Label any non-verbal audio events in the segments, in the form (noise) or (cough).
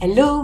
Hello,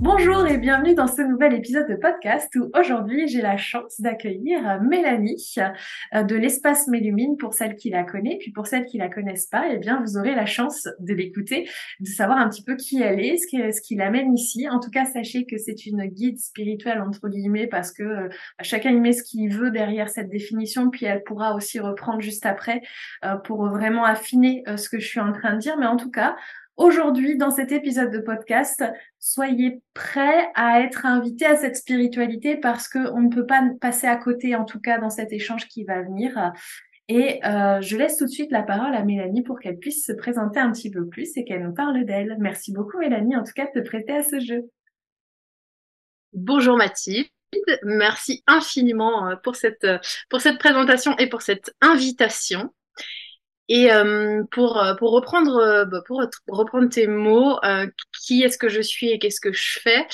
Bonjour et bienvenue dans ce nouvel épisode de podcast où aujourd'hui j'ai la chance d'accueillir Mélanie euh, de l'espace Mélumine pour celles qui la connaissent, puis pour celles qui la connaissent pas, eh bien vous aurez la chance de l'écouter, de savoir un petit peu qui elle est, ce qui, l'amène ici. En tout cas, sachez que c'est une guide spirituelle entre guillemets parce que euh, chacun y met ce qu'il veut derrière cette définition, puis elle pourra aussi reprendre juste après euh, pour vraiment affiner ce que je suis en train de dire. Mais en tout cas, Aujourd'hui, dans cet épisode de podcast, soyez prêts à être invités à cette spiritualité parce qu'on ne peut pas passer à côté, en tout cas dans cet échange qui va venir. Et euh, je laisse tout de suite la parole à Mélanie pour qu'elle puisse se présenter un petit peu plus et qu'elle nous parle d'elle. Merci beaucoup Mélanie, en tout cas, de te prêter à ce jeu. Bonjour Mathilde. Merci infiniment euh, pour cette, euh, pour cette présentation et pour cette invitation. Et euh, pour, euh, pour, reprendre, euh, bah, pour reprendre tes mots, qui est-ce que je suis et qu'est-ce que je fais,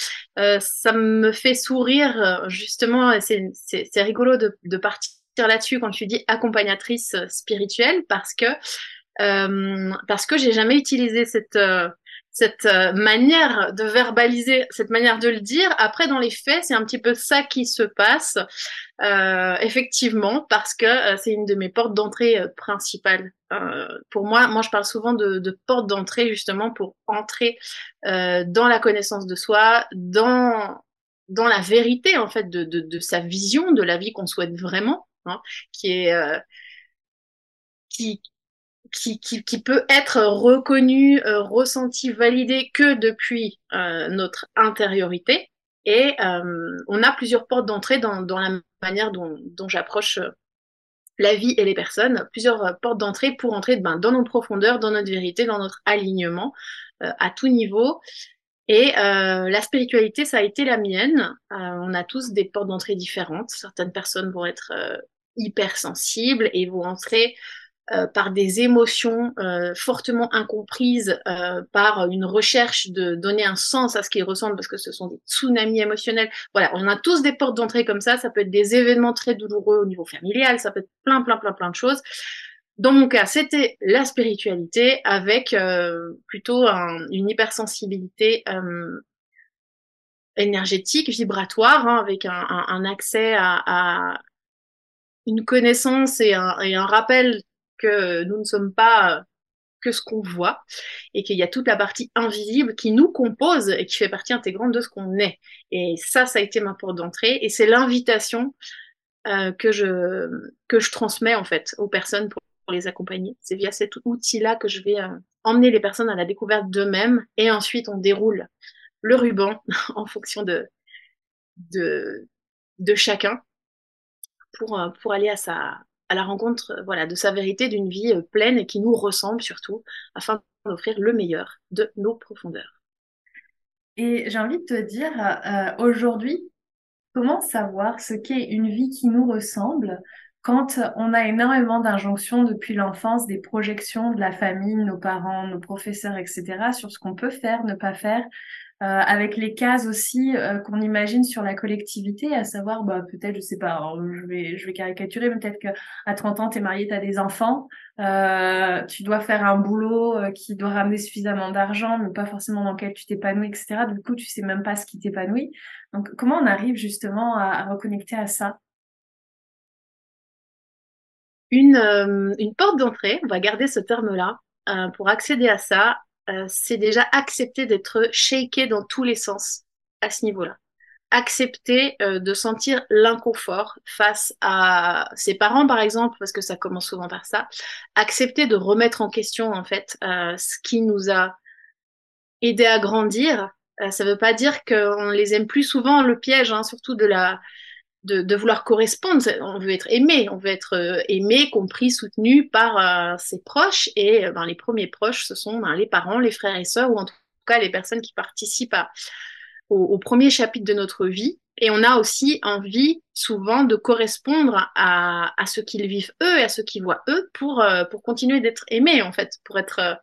ça me fait sourire justement. C'est rigolo de, de partir là-dessus quand tu dis accompagnatrice spirituelle parce que parce que j'ai jamais utilisé cette cette manière de verbaliser, cette manière de le dire. Après, dans les faits, c'est un petit peu ça qui se passe, euh, effectivement, parce que c'est une de mes portes d'entrée principales euh, pour moi, moi je parle souvent de, de porte d'entrée justement pour entrer euh, dans la connaissance de soi, dans dans la vérité en fait de, de, de sa vision de la vie qu'on souhaite vraiment, hein, qui est euh, qui, qui, peut être reconnu, euh, ressenti, validé que depuis euh, notre intériorité. Et on a plusieurs portes d'entrée dans, la manière dont, j'approche la vie et les personnes, plusieurs euh, portes d'entrée pour entrer ben, dans nos profondeurs, dans notre vérité, dans notre alignement euh, à tout niveau. Et euh, la spiritualité, ça a été la mienne. on a tous des portes d'entrée différentes. Certaines personnes vont être hypersensibles et vont entrer euh, par des émotions euh, fortement incomprises, euh, par une recherche de donner un sens à ce qu'ils ressentent, parce que ce sont des tsunamis émotionnels. Voilà, on a tous des portes d'entrée comme ça. Ça peut être des événements très douloureux au niveau familial, ça peut être plein, plein, plein, plein de choses. Dans mon cas, c'était la spiritualité avec plutôt une hypersensibilité énergétique, vibratoire, hein, avec un, un, un accès à, à, une connaissance et un, et un rappel que nous ne sommes pas euh, que ce qu'on voit et qu'il y a toute la partie invisible qui nous compose et qui fait partie intégrante de ce qu'on est. Et ça, ça a été ma porte d'entrée et c'est l'invitation euh, que je que je transmets en fait aux personnes pour, les accompagner. C'est via cet outil-là que je vais euh, emmener les personnes à la découverte d'eux-mêmes et ensuite on déroule le ruban (laughs) en fonction de de de chacun pour pour aller à sa à la rencontre euh, voilà, de sa vérité, d'une vie euh, pleine et qui nous ressemble surtout, afin d'offrir le meilleur de nos profondeurs. Et j'ai envie de te dire, euh, aujourd'hui, comment savoir ce qu'est une vie qui nous ressemble quand on a énormément d'injonctions depuis l'enfance, des projections de la famille, nos parents, nos professeurs, etc., sur ce qu'on peut faire, ne pas faire, euh, avec les cases aussi euh, qu'on imagine sur la collectivité, à savoir, bah, peut-être, je sais pas, je vais, je vais caricaturer, mais peut-être qu'à 30 ans, tu es marié, tu as des enfants, euh, tu dois faire un boulot qui doit ramener suffisamment d'argent, mais pas forcément dans lequel tu t'épanouis, etc. Du coup, tu sais même pas ce qui t'épanouit. Donc, comment on arrive justement à, à reconnecter à ça? Une, une porte d'entrée, on va garder ce terme-là, pour accéder à ça, euh, c'est déjà accepter d'être shaké dans tous les sens à ce niveau-là. Accepter de sentir l'inconfort face à ses parents, par exemple, parce que ça commence souvent par ça. Accepter de remettre en question, en fait, ce qui nous a aidé à grandir. ça ne veut pas dire qu'on les aime plus souvent, le piège, hein, surtout de la, de, vouloir correspondre. On veut être aimé, on veut être euh, aimé, compris, soutenu par euh, ses proches. Et euh, ben, les premiers proches, ce sont ben, les parents, les frères et sœurs, ou en tout cas les personnes qui participent au, premier chapitre de notre vie. Et on a aussi envie souvent de correspondre à, ce qu'ils vivent eux et à ce qu'ils voient eux pour, pour continuer d'être aimé, en fait, pour être,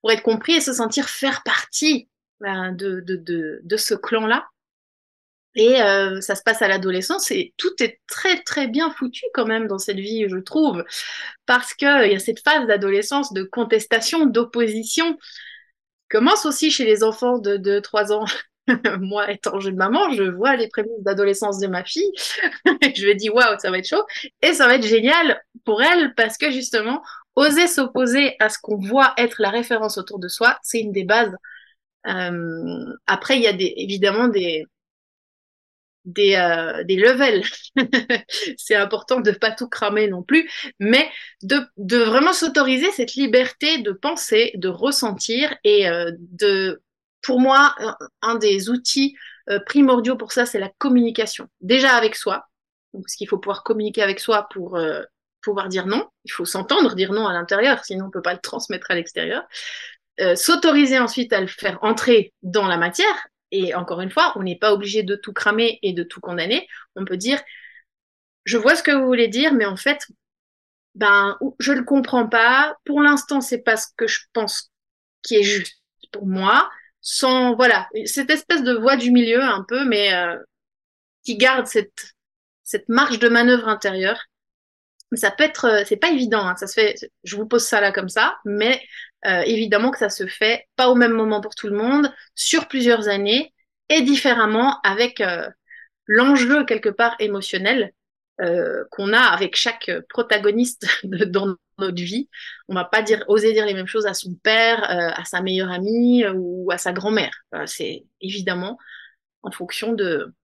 pour être compris et se sentir faire partie ben, de, de, de ce clan-là. Et euh, ça se passe à l'adolescence et tout est très très bien foutu quand même dans cette vie, je trouve, parce qu'il y a cette phase d'adolescence de contestation, d'opposition, commence aussi chez les enfants de 2-3 ans. (laughs) Moi, étant jeune maman, je vois les prémices d'adolescence de ma fille. (laughs) je me dis, waouh, ça va être chaud. Et ça va être génial pour elle parce que justement, oser s'opposer à ce qu'on voit être la référence autour de soi, c'est une des bases. Euh, après, il y a des, évidemment des, des, euh, des levels. (laughs) c'est important de pas tout cramer non plus, mais de, de vraiment s'autoriser cette liberté de penser, de ressentir et euh, de, pour moi, un, des outils euh, primordiaux pour ça, c'est la communication. Déjà avec soi, parce qu'il faut pouvoir communiquer avec soi pour euh, pouvoir dire non. Il faut s'entendre dire non à l'intérieur, sinon on peut pas le transmettre à l'extérieur. s'autoriser ensuite à le faire entrer dans la matière et encore une fois, on n'est pas obligé de tout cramer et de tout condamner. On peut dire, je vois ce que vous voulez dire, mais en fait, ben, je le comprends pas. Pour l'instant, c'est pas ce que je pense qui est juste pour moi. Sans, voilà, cette espèce de voie du milieu un peu, mais euh, qui garde cette, cette marge de manœuvre intérieure. Ça peut être, euh, c'est pas évident, hein, ça se fait, je vous pose ça là comme ça, mais euh, évidemment que ça se fait pas au même moment pour tout le monde, sur plusieurs années et différemment avec euh, l'enjeu quelque part émotionnel euh, qu'on a avec chaque protagoniste (laughs) dans notre vie. On va pas dire oser dire les mêmes choses à son père, à sa meilleure amie ou à sa grand-mère. C'est évidemment en fonction de,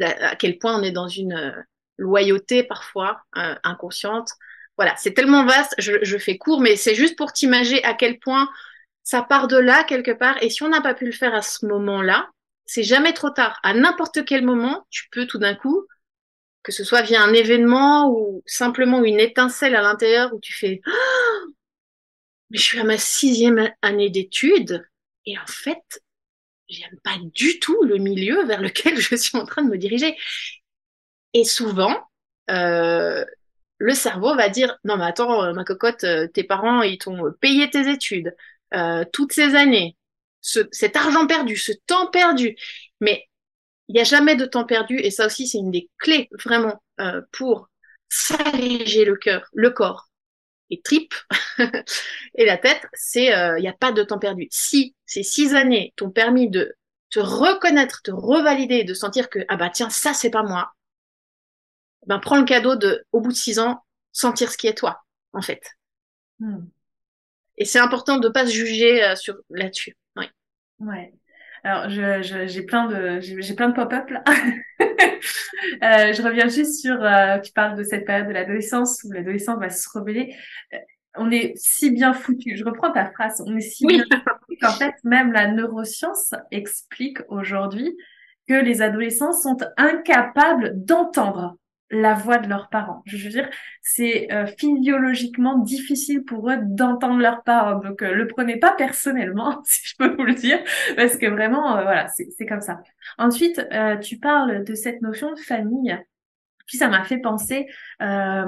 à quel point on est dans une loyauté parfois inconsciente voilà, c'est tellement vaste, je, fais court, mais c'est juste pour t'imaginer à quel point ça part de là quelque part. Et si on n'a pas pu le faire à ce moment-là, c'est jamais trop tard. À n'importe quel moment, tu peux tout d'un coup, que ce soit via un événement ou simplement une étincelle à l'intérieur où tu fais oh mais je suis à ma sixième année d'études et en fait, j'aime pas du tout le milieu vers lequel (laughs) je suis en train de me diriger. Et souvent, euh, le cerveau va dire non mais attends euh, ma cocotte euh, tes parents ils t'ont payé tes études euh, toutes ces années. Cet argent perdu ce temps perdu. Mais il n'y a jamais de temps perdu et ça aussi c'est une des clés vraiment pour s'alléger le cœur le corps les tripes (laughs) et la tête. C'est il n'y a pas de temps perdu. Si ces six années t'ont permis de te reconnaître te revalider de sentir que ah bah tiens ça c'est pas moi ben, prends le cadeau de, au bout de six ans, sentir ce qui est toi, en fait. Hmm. Et c'est important de pas se juger euh, sur là-dessus. Oui. Ouais. Alors, je, j'ai plein de, j'ai plein de pop-up là. (laughs) euh, je reviens juste sur, euh, tu parles de cette période de l'adolescence où l'adolescent va se rebeller. On est si bien foutu. Je reprends ta phrase. On est si bien foutu qu'en fait, même la neuroscience explique aujourd'hui que les adolescents sont incapables d'entendre la voix de leurs parents. Je veux dire, c'est euh, physiologiquement difficile pour eux d'entendre leurs parents. Donc, euh, le prenez pas personnellement, (laughs) si je peux vous le dire, parce que vraiment, euh, voilà, c'est comme ça. Ensuite, euh, tu parles de cette notion de famille. Puis ça m'a fait penser à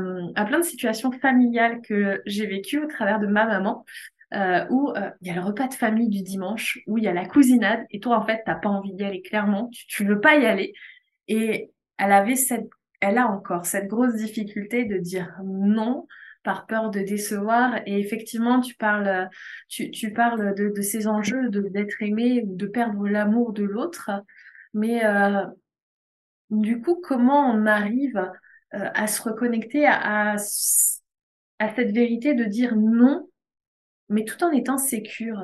plein de situations familiales que j'ai vécues au travers de ma maman. où il y a le repas de famille du dimanche, où il y a la cousinade, et toi en fait t'as pas envie d'y aller clairement, tu, tu veux pas y aller, et elle avait cette elle a encore cette grosse difficulté de dire non par peur de décevoir. Et effectivement, tu parles, tu, tu parles de, de ces enjeux d'être aimé ou de perdre l'amour de l'autre. Mais euh, du coup, comment on arrive à se reconnecter à, à, cette vérité de dire non, mais tout en étant sécure?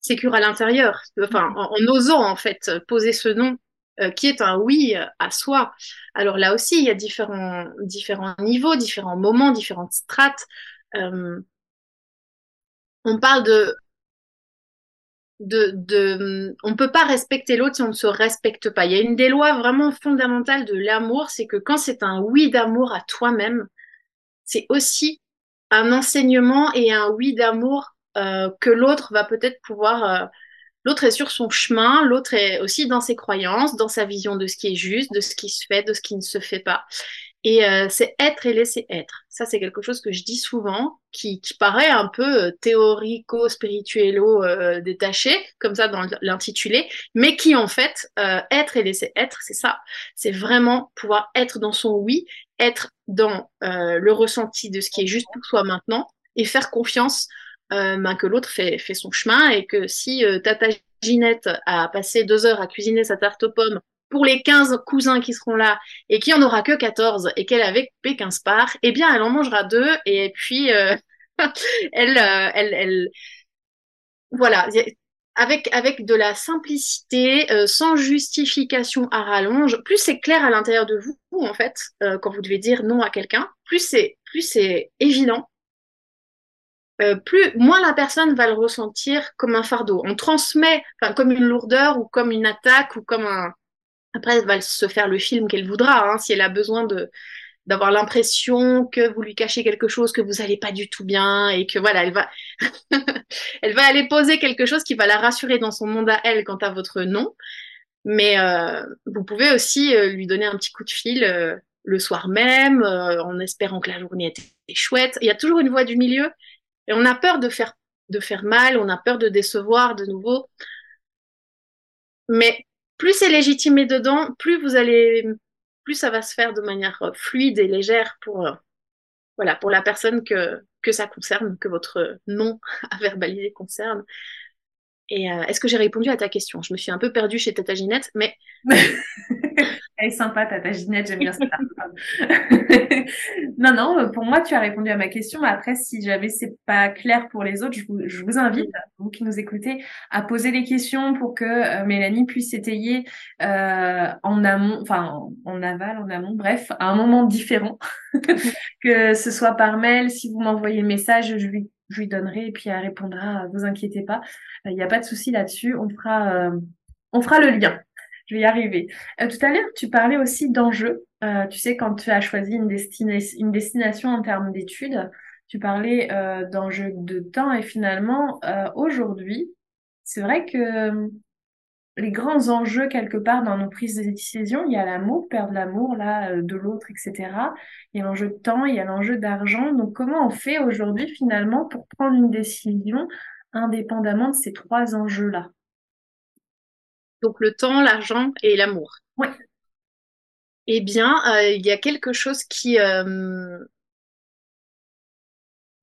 Sécure à l'intérieur, enfin mm-hmm. en, osant en fait poser ce nom euh, qui est un oui à soi. Alors là aussi, il y a différents, différents niveaux, différents moments, différentes strates. Euh, on parle de, de, de, on peut pas respecter l'autre si on ne se respecte pas. Il y a une des lois vraiment fondamentales de l'amour, c'est que quand c'est un oui d'amour à toi-même, c'est aussi un enseignement et un oui d'amour euh, que l'autre va peut-être pouvoir... Euh, l'autre est sur son chemin, l'autre est aussi dans ses croyances, dans sa vision de ce qui est juste, de ce qui se fait, de ce qui ne se fait pas. Et euh, c'est être et laisser être. Ça, c'est quelque chose que je dis souvent, qui, qui paraît un peu théorico-spirituelo détaché, comme ça dans l'intitulé, mais qui en fait, être et laisser être, c'est ça. C'est vraiment pouvoir être dans son oui, être dans le ressenti de ce qui est juste pour soi maintenant, et faire confiance euh, ben, que l'autre fait, fait, son chemin et que si euh, Tata Ginette a passé deux heures à cuisiner sa tarte aux pommes pour les 15 cousins qui seront là et qu'il n'y en aura que 14 et qu'elle avait coupé 15 parts, eh bien elle en mangera deux et puis euh, (laughs) elle, euh, elle, elle, voilà, avec, avec de la simplicité, sans justification à rallonge, plus c'est clair à l'intérieur de vous, en fait, quand vous devez dire non à quelqu'un, plus c'est plus c'est évident euh, plus moins la personne va le ressentir comme un fardeau. On transmet, comme une lourdeur ou comme une attaque ou comme un. Après, elle va se faire le film qu'elle voudra. Hein, si elle a besoin d'avoir l'impression que vous lui cachez quelque chose que vous allez pas du tout bien et que voilà, elle va (laughs) elle va aller poser quelque chose qui va la rassurer dans son monde à elle quant à votre nom. Mais euh, vous pouvez aussi euh, lui donner un petit coup de fil le soir même, en espérant que la journée était chouette. Il y a toujours une voix du milieu et on a peur de faire, de faire mal, on a peur de décevoir de nouveau. Mais plus c'est légitimé dedans, plus vous allez, plus ça va se faire de manière euh, fluide et légère pour, euh, voilà, pour la personne que, que ça concerne, que votre nom (laughs) à verbaliser concerne. Euh, est-ce que j'ai répondu à ta question? Je me suis un peu perdue chez Tata Ginette, mais (laughs) Elle est sympa, Tata Ginette, j'aime bien ça. (laughs) non, non, pour moi, tu as répondu à ma question. Après, si jamais c'est pas clair pour les autres, je vous, invite, vous qui nous écoutez, à poser des questions pour que euh, Mélanie puisse étayer euh, en amont, enfin en aval, en amont, bref, à un moment différent, (laughs) que ce soit par mail. Si vous m'envoyez le message, je lui, je lui donnerai et puis elle répondra. Vous inquiétez pas, il n'y a pas de souci là-dessus. On fera, euh, on fera le lien je vais y arriver. Euh, tout à l'heure, tu parlais aussi d'enjeux. Euh, tu sais, quand tu as choisi une, une destination en termes d'études, tu parlais euh, d'enjeux de temps et finalement, aujourd'hui, c'est vrai que les grands enjeux quelque part dans nos prises de décision, il y a l'amour, perdre l'amour là de l'autre, etc. Il y a l'enjeu de temps, il y a l'enjeu d'argent. Donc comment on fait aujourd'hui finalement pour prendre une décision indépendamment de ces trois enjeux-là? Donc le temps, l'argent et l'amour. Oui. Eh bien, euh, il y a quelque chose qui... Euh,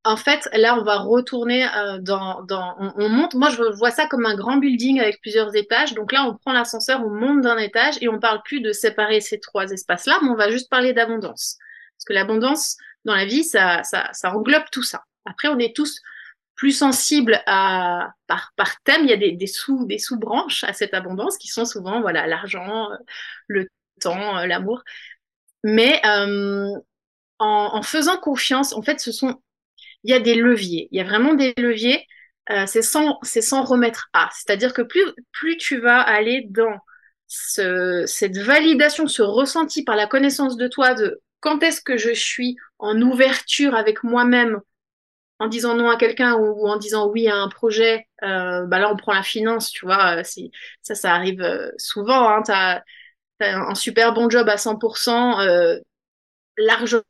en fait, là, on va retourner euh, dans... dans on, monte, moi je vois ça comme un grand building avec plusieurs étages. Donc là, on prend l'ascenseur, on monte d'un étage et on parle plus de séparer ces trois espaces-là, mais on va juste parler d'abondance. Parce que l'abondance dans la vie, ça, ça, ça englobe tout ça. Après, on est tous plus sensible à par, par thème, il y a des, des sous des sous-branches à cette abondance qui sont souvent voilà l'argent, le temps, euh, l'amour. Mais euh, en, en, faisant confiance, en fait, ce sont il y a des leviers. Il y a vraiment des leviers. Euh, c'est sans c'est sans remettre à. C'est-à-dire que plus plus tu vas aller dans ce, cette validation, ce ressenti par la connaissance de toi de quand est-ce que je suis en ouverture avec moi-même en disant non à quelqu'un ou, en disant oui à un projet, euh, bah là on prend la finance, tu vois. Euh, ça, ça arrive souvent. Hein, tu as, un super bon job à 100%, euh, largement,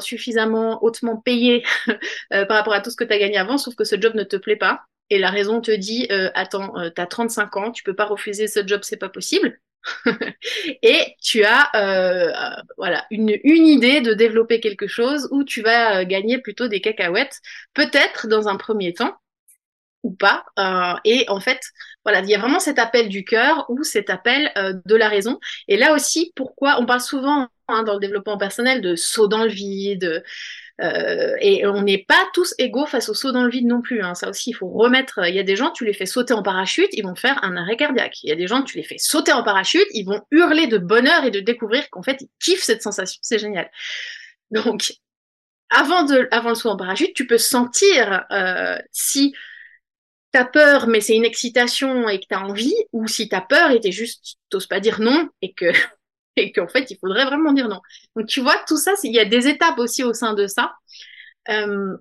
suffisamment, hautement payé (laughs) par rapport à tout ce que tu as gagné avant, sauf que ce job ne te plaît pas. Et la raison te dit, attends, tu as 35 ans, tu peux pas refuser ce job, c'est pas possible. (laughs) et tu as euh, voilà une, une idée de développer quelque chose où tu vas euh, gagner plutôt des cacahuètes, peut-être dans un premier temps, ou pas. Euh, et en fait, voilà, il y a vraiment cet appel du cœur ou cet appel euh, de la raison. Et là aussi, pourquoi on parle souvent hein, dans le développement personnel de saut dans le vide. Euh, et on n'est pas tous égaux face au saut dans le vide non plus. Hein. Ça aussi, il faut remettre. Il y a des gens, tu les fais sauter en parachute, ils vont faire un arrêt cardiaque. Il y a des gens, tu les fais sauter en parachute, ils vont hurler de bonheur et de découvrir qu'en fait, ils kiffent cette sensation. C'est génial. Donc, avant, de, avant le saut en parachute, tu peux sentir euh, si t'as peur, mais c'est une excitation et que t'as envie, ou si t'as peur et t'es juste, t'oses pas dire non et que (laughs) et qu'en fait il faudrait vraiment dire non. Donc tu vois tout ça, il y a des étapes aussi au sein de ça. Euh,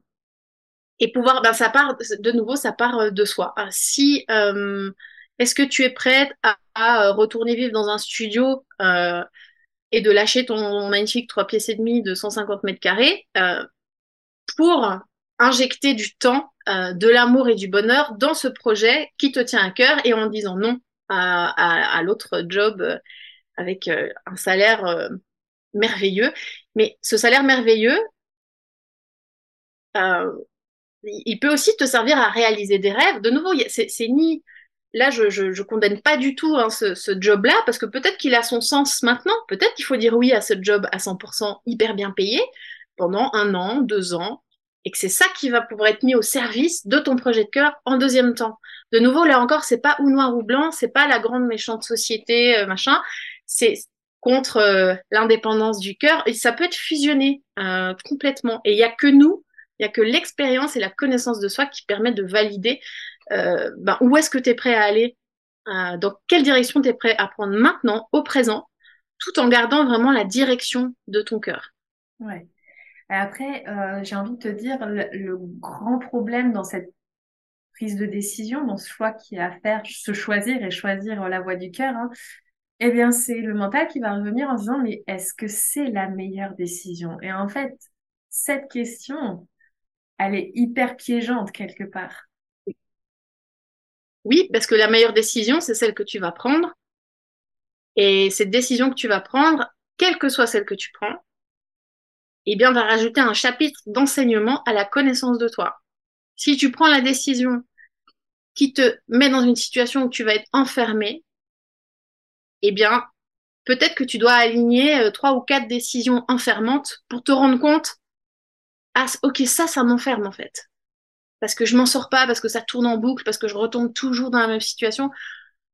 et pouvoir, ben ça part de nouveau, ça part euh, de soi. Ah, si euh, est-ce que tu es prête à, retourner vivre dans un studio et de lâcher ton magnifique trois pièces et demi de 150 mètres carrés pour injecter du temps, de l'amour et du bonheur dans ce projet qui te tient à cœur et en disant non à, l'autre job avec euh, un salaire euh, merveilleux. Mais ce salaire merveilleux, il peut aussi te servir à réaliser des rêves. De nouveau, c'est ni là, je, je, condamne pas du tout hein, ce, ce job-là, parce que peut-être qu'il a son sens maintenant, peut-être qu'il faut dire oui à ce job à 100% hyper bien payé pendant un an, deux ans, et que c'est ça qui va pouvoir être mis au service de ton projet de cœur en deuxième temps. De nouveau, là encore, c'est pas ou noir ou blanc, c'est pas la grande méchante société, euh, machin, c'est contre euh, l'indépendance du cœur, et ça peut être fusionné euh, complètement. Et il y a que nous, il y a que l'expérience et la connaissance de soi qui permettent de valider euh, ben, où est-ce que tu es prêt à aller, dans quelle direction tu es prêt à prendre maintenant, au présent, tout en gardant vraiment la direction de ton cœur. Ouais. Après, j'ai envie de te dire, le, le, grand problème dans cette prise de décision, dans ce choix qui est à faire, se choisir et choisir la voie du cœur, hein, eh bien, c'est le mental qui va revenir en disant, mais est-ce que c'est la meilleure décision? Et en fait, cette question, elle est hyper piégeante quelque part. Oui, parce que la meilleure décision, c'est celle que tu vas prendre. Et cette décision que tu vas prendre, quelle que soit celle que tu prends, eh bien, va rajouter un chapitre d'enseignement à la connaissance de toi. Si tu prends la décision qui te met dans une situation où tu vas être enfermé, eh bien, peut-être que tu dois aligner euh, trois ou quatre décisions enfermantes pour te rendre compte, ah, ok, ça, ça m'enferme en fait. Parce que je m'en sors pas, parce que ça tourne en boucle, parce que je retombe toujours dans la même situation.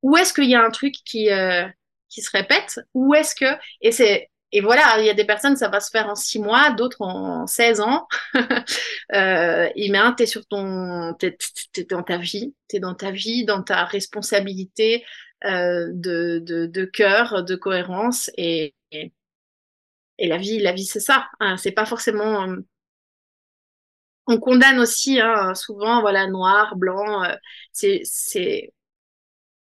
Ou est-ce qu'il y a un truc qui euh, qui se répète? Ou est-ce que et c'est et voilà, il y a des personnes, ça va se faire en six mois, d'autres en 16 ans. (laughs) euh, et bien, t'es sur ton, t'es, dans ta vie, t'es dans ta vie, dans ta responsabilité de, de, de cœur, de cohérence, et, et, la vie, la vie, c'est ça. Hein, c'est pas forcément euh, on condamne aussi hein, souvent, voilà, noir, blanc. Euh, c'est, c'est,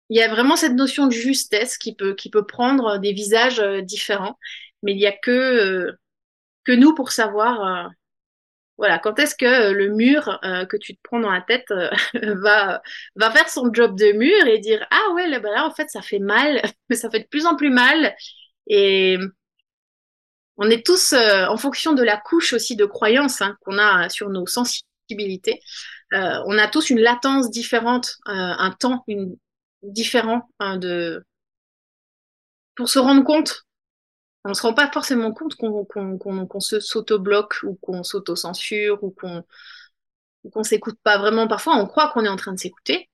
il y a vraiment cette notion de justesse qui peut, qui peut prendre des visages euh, différents, mais il y a que euh, que nous pour savoir, voilà, quand est-ce que le mur que tu te prends dans la tête (laughs) va va faire son job de mur et dire ah ouais là, là en fait ça fait mal, (laughs) mais ça fait de plus en plus mal et on est tous, euh, en fonction de la couche aussi de croyance hein, qu'on a sur nos sensibilités, euh, on a tous une latence différente, euh, un temps différent hein, de pour se rendre compte. On se rend pas forcément compte qu'on se s'auto-bloque ou qu'on s'auto-censure ou qu'on qu'on s'écoute pas vraiment. Parfois, on croit qu'on est en train de s'écouter.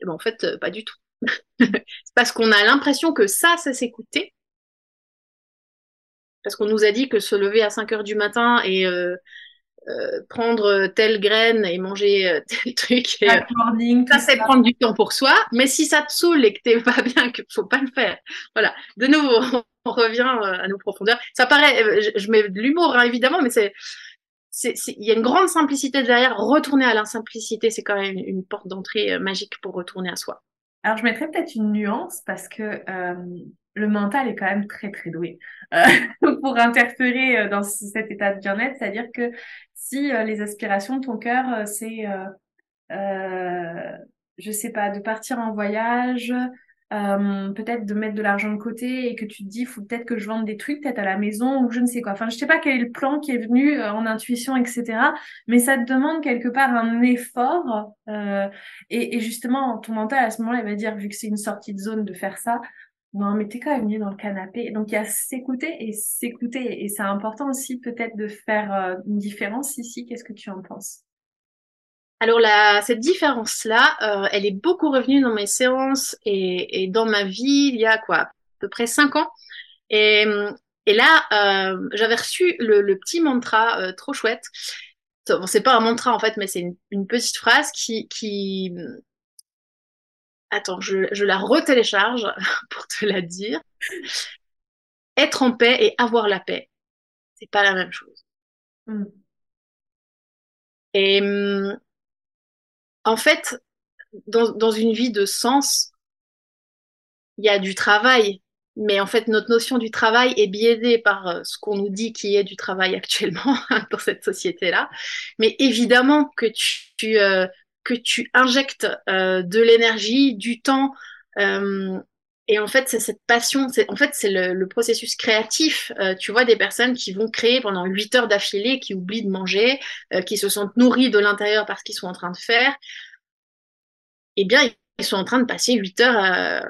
Et ben en fait, pas du tout. (laughs) c'est parce qu'on a l'impression que ça, c'est s'écouter, parce qu'on nous a dit que se lever à 5 heures du matin et euh, euh, prendre telle graine et manger euh, (laughs) tel truc, et, morning, ça c'est prendre du temps pour soi. Mais si ça te saoule et que t'es (laughs) pas bien, qu'il faut pas le faire. Voilà. De nouveau, (laughs) on revient à nos profondeurs. Ça paraît, je, je mets de l'humour hein, évidemment, mais c'est il y a une grande simplicité derrière. Retourner à l'insimplicité, c'est quand même une, une porte d'entrée magique pour retourner à soi. Alors, je mettrais peut-être une nuance parce que euh, le mental est quand même très très doué euh, pour interférer euh, dans cet état de bien-être. C'est-à-dire que si euh, les aspirations de ton cœur, c'est, euh, je sais pas, de partir en voyage, euh, peut-être de mettre de l'argent de côté et que tu te dis, faut peut-être que je vende des trucs, peut-être à la maison ou je ne sais quoi. Enfin, je sais pas quel est le plan qui est venu euh, en intuition, etc. Mais ça te demande quelque part un effort. Euh, et, et, justement, ton mental à ce moment-là, il va dire, vu que c'est une sortie de zone de faire ça, non, mais t'es quand même mieux dans le canapé. Donc, il y a s'écouter et s'écouter. Et c'est important aussi peut-être de faire euh, une différence ici. Qu'est-ce que tu en penses? Alors cette différence-là, euh, elle est beaucoup revenue dans mes séances et, et, dans ma vie il y a quoi, à peu près cinq ans. Et, et là, euh, j'avais reçu le, petit mantra trop chouette. Bon, c'est pas un mantra en fait, mais c'est une, une, petite phrase qui, qui... Attends, je, je la retélécharge (laughs) pour te la dire. Être en paix et avoir la paix, c'est pas la même chose. Mm. Et en fait, dans, dans une vie de sens, il y a du travail, mais en fait, notre notion du travail est biaisée par euh, ce qu'on nous dit qui est du travail actuellement (laughs) dans cette société-là. Mais évidemment que tu, euh, que tu injectes euh, de l'énergie, du temps, euh, et en fait, c'est cette passion, c'est en fait c'est le, le, processus créatif. Euh, tu vois des personnes qui vont créer pendant 8 heures d'affilée, qui oublient de manger, euh, qui se sentent nourris de l'intérieur parce qu'ils sont en train de faire. Eh bien, ils sont en train de passer 8 heures,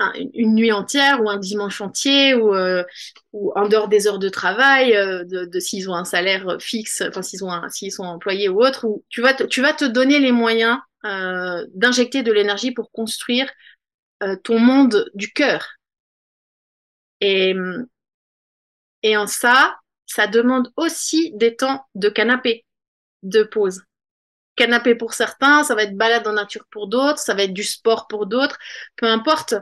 euh, une nuit entière ou un dimanche entier ou, euh, ou en dehors des heures de travail, euh, de, de s'ils ont un salaire fixe, enfin s'ils ont s'ils sont employés ou autre. Ou tu vas te, tu vas te donner les moyens d'injecter de l'énergie pour construire euh, ton monde du cœur. Et, et en ça, ça demande aussi des temps de canapé, de pause. Canapé pour certains, ça va être balade en nature pour d'autres, ça va être du sport pour d'autres, peu importe.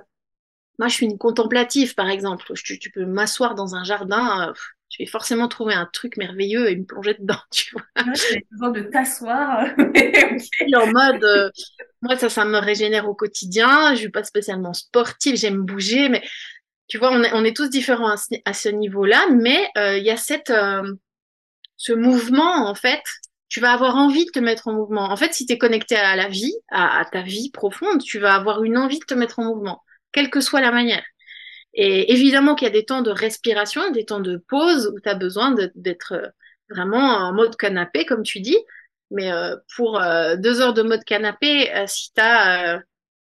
Moi, je suis une contemplative, par exemple. Tu, tu peux m'asseoir dans un jardin, euh, je vais forcément trouver un truc merveilleux et me plonger dedans, (laughs) tu vois. J'ai besoin de t'asseoir. (laughs) en mode, euh, moi, ça, ça me régénère au quotidien. Je suis pas spécialement sportive, j'aime bouger, mais tu vois, on est, on est tous différents à ce, niveau-là, mais euh, il y a cette, euh, ce mouvement, en fait, tu vas avoir envie de te mettre en mouvement. En fait, si tu es connecté à la vie, à, à ta vie profonde, tu vas avoir une envie de te mettre en mouvement, quelle que soit la manière. Et évidemment qu'il y a des temps de respiration, des temps de pause où tu as besoin d'être euh, vraiment en mode canapé, comme tu dis. Mais euh, pour euh, deux heures de mode canapé, si tu as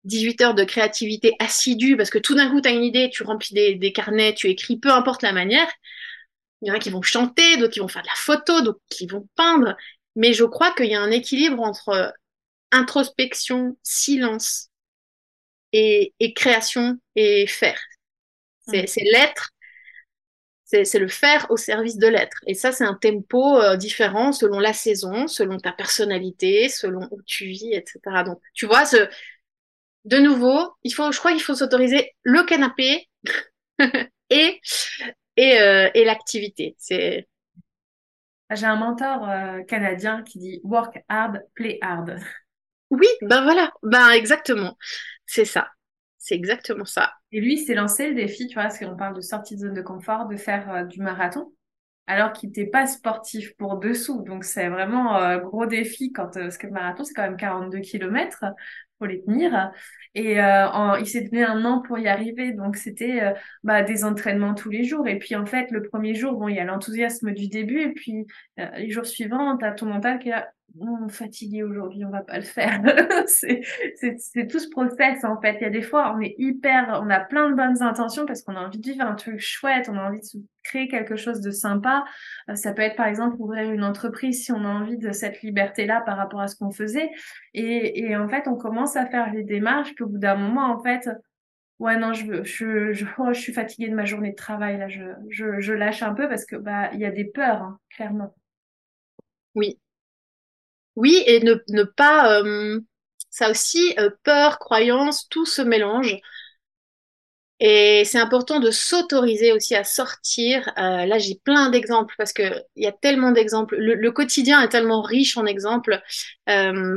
18 heures de créativité assidue, parce que tout d'un coup, tu as une idée, tu remplis des, des, carnets, tu écris, peu importe la manière, il y en a qui vont chanter, d'autres qui vont faire de la photo, d'autres qui vont peindre. Mais je crois qu'il y a un équilibre entre introspection, silence et, et création et faire. C'est l'être, c'est le faire au service de l'être. Et ça, c'est un tempo euh, différent selon la saison, selon ta personnalité, selon où tu vis, etc. Donc, tu vois, ce, de nouveau, il faut, je crois qu'il faut s'autoriser le canapé (laughs) et et, euh, et l'activité. C'est j'ai un mentor euh, canadien qui dit work hard, play hard. Oui, ben voilà, ben exactement, c'est ça. C'est exactement ça. Et lui, s'est lancé le défi, tu vois, parce qu'on parle de sortie de zone de confort, de faire euh, du marathon, alors qu'il n'était pas sportif pour dessous. Donc, c'est vraiment euh, gros défi quand, euh, parce que le marathon, c'est quand même 42 km pour les tenir. Et en, il s'est donné un an pour y arriver. Donc, c'était bah, des entraînements tous les jours. Et puis, en fait, le premier jour, bon, il y a l'enthousiasme du début. Et puis, les jours suivants, tu as ton mental qui est là, on fatigué aujourd'hui, on va pas le faire. (laughs) c'est tout ce process en fait. Il y a des fois, on est hyper, on a plein de bonnes intentions parce qu'on a envie de vivre un truc chouette, on a envie de créer quelque chose de sympa. Euh, ça peut être par exemple ouvrir une entreprise si on a envie de cette liberté-là par rapport à ce qu'on faisait. Et, et en fait, on commence à faire les démarches. Puis au bout d'un moment, en fait, ouais non, je, je, je, oh, je suis fatiguée de ma journée de travail là. Je, je, je lâche un peu parce que bah il y a des peurs, hein, clairement. Oui, oui, et ne, pas... Euh, ça aussi, euh, peur, croyance, tout se mélange. Et c'est important de s'autoriser aussi à sortir. Euh, là, j'ai plein d'exemples parce que il y a tellement d'exemples. Le, quotidien est tellement riche en exemples.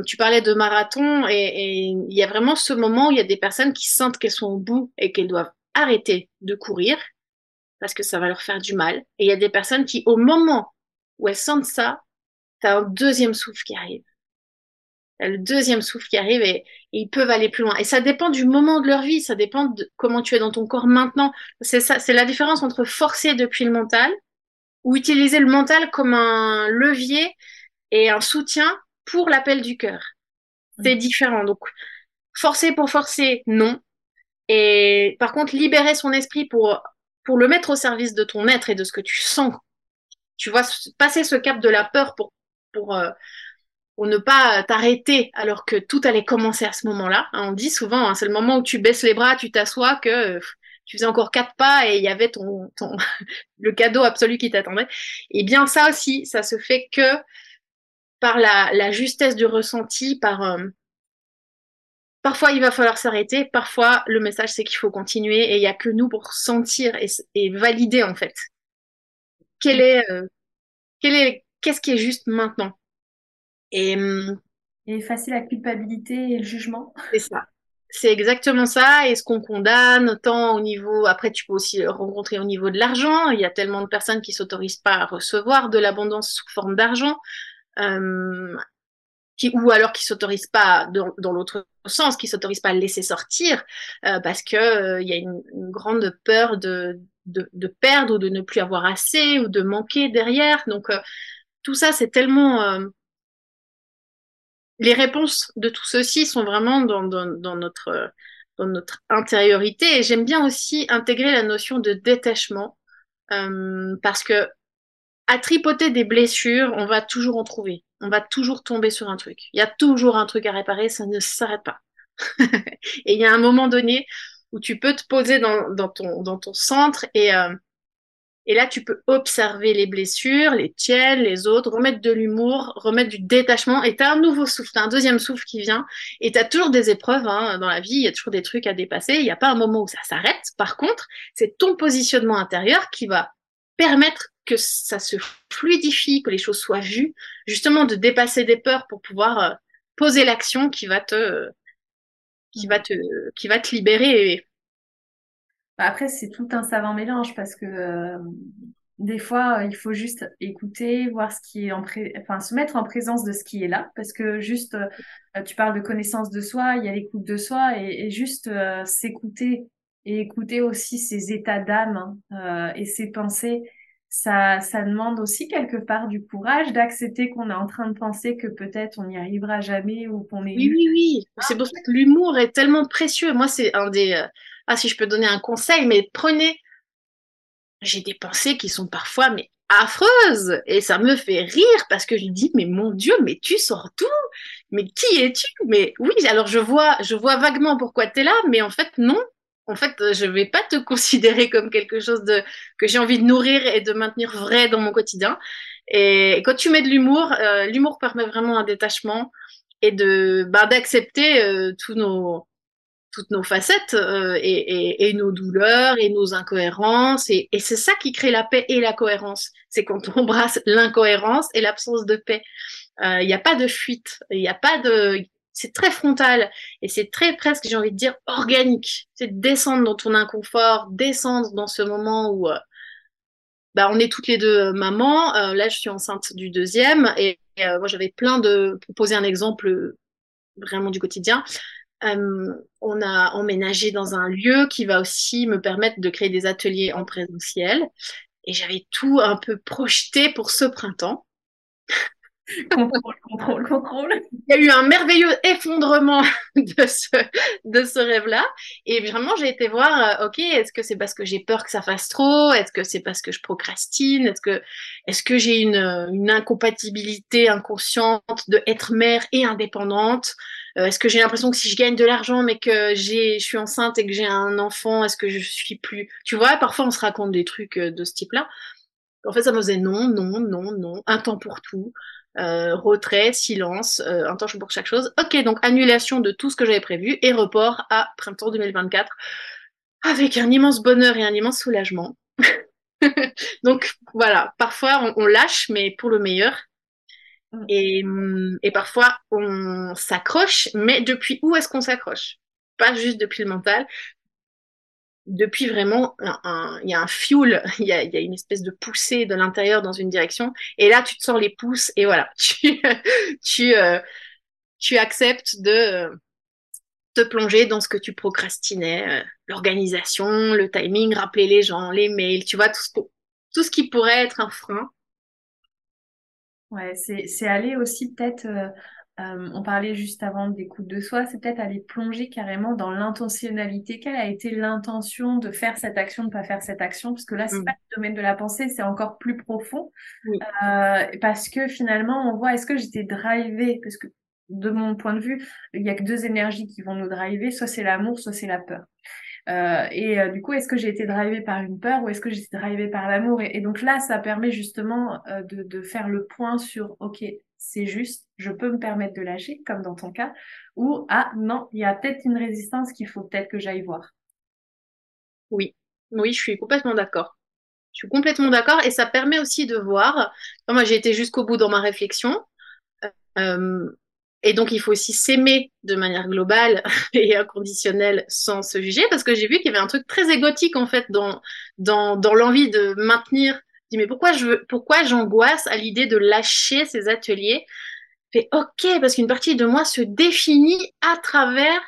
Tu parlais de marathon et il y a vraiment ce moment où il y a des personnes qui sentent qu'elles sont au bout et qu'elles doivent arrêter de courir parce que ça va leur faire du mal. Et il y a des personnes qui, au moment où elles sentent ça, t'as un deuxième souffle qui arrive. le deuxième souffle qui arrive et, ils peuvent aller plus loin. Et ça dépend du moment de leur vie, ça dépend de comment tu es dans ton corps maintenant. C'est ça, c'est la différence entre forcer depuis le mental ou utiliser le mental comme un levier et un soutien pour l'appel du cœur. C'est différent. Donc, forcer pour forcer, non. Et par contre, libérer son esprit pour, pour le mettre au service de ton être et de ce que tu sens. Tu vois, passer ce cap de la peur pour, pour, euh, pour ne pas t'arrêter alors que tout allait commencer à ce moment-là. Hein, on dit souvent, hein, c'est le moment où tu baisses les bras, tu t'assois, que euh, tu faisais encore quatre pas et il y avait ton, ton (laughs) le cadeau absolu qui t'attendait. Et bien ça aussi, ça se fait que par la, la justesse du ressenti, par euh, Parfois, il va falloir s'arrêter. Parfois, le message, c'est qu'il faut continuer et il n'y a que nous pour sentir et, valider, en fait. Quel est, euh, quel est, qu'est-ce qui est juste maintenant? Et, hum, et effacer la culpabilité et le jugement. (laughs) C'est ça. C'est exactement ça. Et ce qu'on condamne, tant au niveau, après, tu peux aussi rencontrer au niveau de l'argent. Il y a tellement de personnes qui s'autorisent pas à recevoir de l'abondance sous forme d'argent. Euh, ou alors qui s'autorisent pas dans, dans l'autre sens, qui s'autorisent pas à le laisser sortir euh, parce que euh, il y a une, grande peur de, de, de, perdre ou de ne plus avoir assez ou de manquer derrière. Donc euh, tout ça, c'est tellement les réponses de tout ceci sont vraiment dans, dans, dans notre dans notre intériorité et j'aime bien aussi intégrer la notion de détachement parce que à tripoter des blessures, on va toujours en trouver on va toujours tomber sur un truc. Il y a toujours un truc à réparer, ça ne s'arrête pas. (laughs) et il y a un moment donné où tu peux te poser dans, ton, dans ton centre et, euh, et là, tu peux observer les blessures, les tiennes, les autres, remettre de l'humour, remettre du détachement et tu as un nouveau souffle, as un deuxième souffle qui vient et tu as toujours des épreuves hein, dans la vie, il y a toujours des trucs à dépasser, il n'y a pas un moment où ça s'arrête. Par contre, c'est ton positionnement intérieur qui va permettre que ça se fluidifie, que les choses soient vues, justement de dépasser des peurs pour pouvoir euh, poser l'action qui va te qui va te qui va te libérer. Après c'est tout un savant mélange parce que euh, des fois il faut juste écouter, voir ce qui est en pré... se mettre en présence de ce qui est là parce que juste euh, tu parles de connaissance de soi, il y a l'écoute de soi et, juste s'écouter et écouter aussi ses états d'âme hein, et ses pensées ça, ça demande aussi quelque part du courage d'accepter qu'on est en train de penser que peut-être on n'y arrivera jamais ou qu'on est. Oui, oui, oui. C'est pour ça que l'humour est tellement précieux. Moi, c'est un des. Euh, ah, si je peux donner un conseil, mais prenez. J'ai des pensées qui sont parfois mais affreuses et ça me fait rire parce que je dis mais mon Dieu, mais tu sors tout Mais qui es-tu? Mais oui, alors je vois, je vois vaguement pourquoi tu es là, mais en fait non, en fait, je vais pas te (laughs) considérer comme quelque chose de que j'ai envie de nourrir et de maintenir vrai dans mon quotidien. Et quand tu mets de l'humour, euh, l'humour permet vraiment un détachement et de bah, d'accepter euh, tous nos toutes nos facettes euh, et, et, et, nos douleurs et nos incohérences et, et c'est ça qui crée la paix et la cohérence. C'est quand on embrasse l'incohérence et l'absence de paix. Il n'y a pas de fuite, il n'y a pas de c'est très frontal et c'est très presque, j'ai envie de dire, organique. C'est descendre dans ton inconfort, descendre dans ce moment où euh, bah, on est toutes les deux euh, mamans. Euh, là, je suis enceinte du deuxième et, moi, j'avais plein de... Pour poser un exemple vraiment du quotidien, on a emménagé dans un lieu qui va aussi me permettre de créer des ateliers en présentiel et j'avais tout un peu projeté pour ce printemps. Contrôle, contrôle, contrôle. Il y a eu un merveilleux effondrement (laughs) de ce, de ce rêve-là. Et vraiment, j'ai été voir, euh, ok, est-ce que c'est parce que j'ai peur que ça fasse trop? Est-ce que c'est parce que je procrastine? Est-ce que, est-ce que j'ai une, une incompatibilité inconsciente de être mère et indépendante? Euh, Est-ce que j'ai l'impression que si je gagne de l'argent, mais que je suis enceinte et que j'ai un enfant, est-ce que je suis plus? Tu vois, parfois on se raconte des trucs euh, de ce type-là. En fait, ça me faisait non, non, non, non, un temps pour tout euh, retrait, silence, euh, temps pour chaque chose. Ok, donc annulation de tout ce que j'avais prévu et report à printemps 2024 avec un immense bonheur et un immense soulagement. (laughs) donc voilà, parfois on, lâche, mais pour le meilleur. Mm. Et, et parfois on s'accroche, mais depuis où est-ce qu'on s'accroche? Pas juste depuis le mental, depuis vraiment il y a un fuel, (laughs) il y a, une espèce de poussée de l'intérieur dans une direction, et là tu te sors les pouces et voilà, (laughs) tu tu euh, tu acceptes de te plonger dans ce que tu procrastinais, l'organisation, le timing, rappeler les gens, les mails, tu vois, tout ce, tout ce qui pourrait être un frein. Ouais, c'est aller aussi peut-être euh, on parlait juste avant des coups de soi, c'est peut-être aller plonger carrément dans l'intentionnalité. Quelle a été l'intention de faire cette action, de ne pas faire cette action? Parce que là, c'est mm. pas le domaine de la pensée, c'est encore plus profond. Euh, parce que finalement, on voit, est-ce que j'étais drivée? Parce que de mon point de vue, il y a que deux énergies qui vont nous driver, soit c'est l'amour, soit c'est la peur. Euh, et du coup, est-ce que j'ai été drivée par une peur ou est-ce que j'ai été drivée par l'amour? Et, donc là, ça permet justement de, de, faire le point sur, ok, c'est juste, je peux me permettre de lâcher, comme dans ton cas, ou ah non, il y a peut-être une résistance qu'il faut peut-être que j'aille voir. Oui, oui, je suis complètement d'accord. Je suis complètement d'accord et ça permet aussi de voir. moi, j'ai été jusqu'au bout dans ma réflexion. Et donc, il faut aussi s'aimer de manière globale (laughs) et inconditionnelle sans se juger parce que j'ai vu qu'il y avait un truc très égotique en fait dans, dans, dans l'envie de maintenir dis mais pourquoi je veux, pourquoi j'angoisse à l'idée de lâcher ces ateliers? Fait ok parce qu'une partie de moi se définit à travers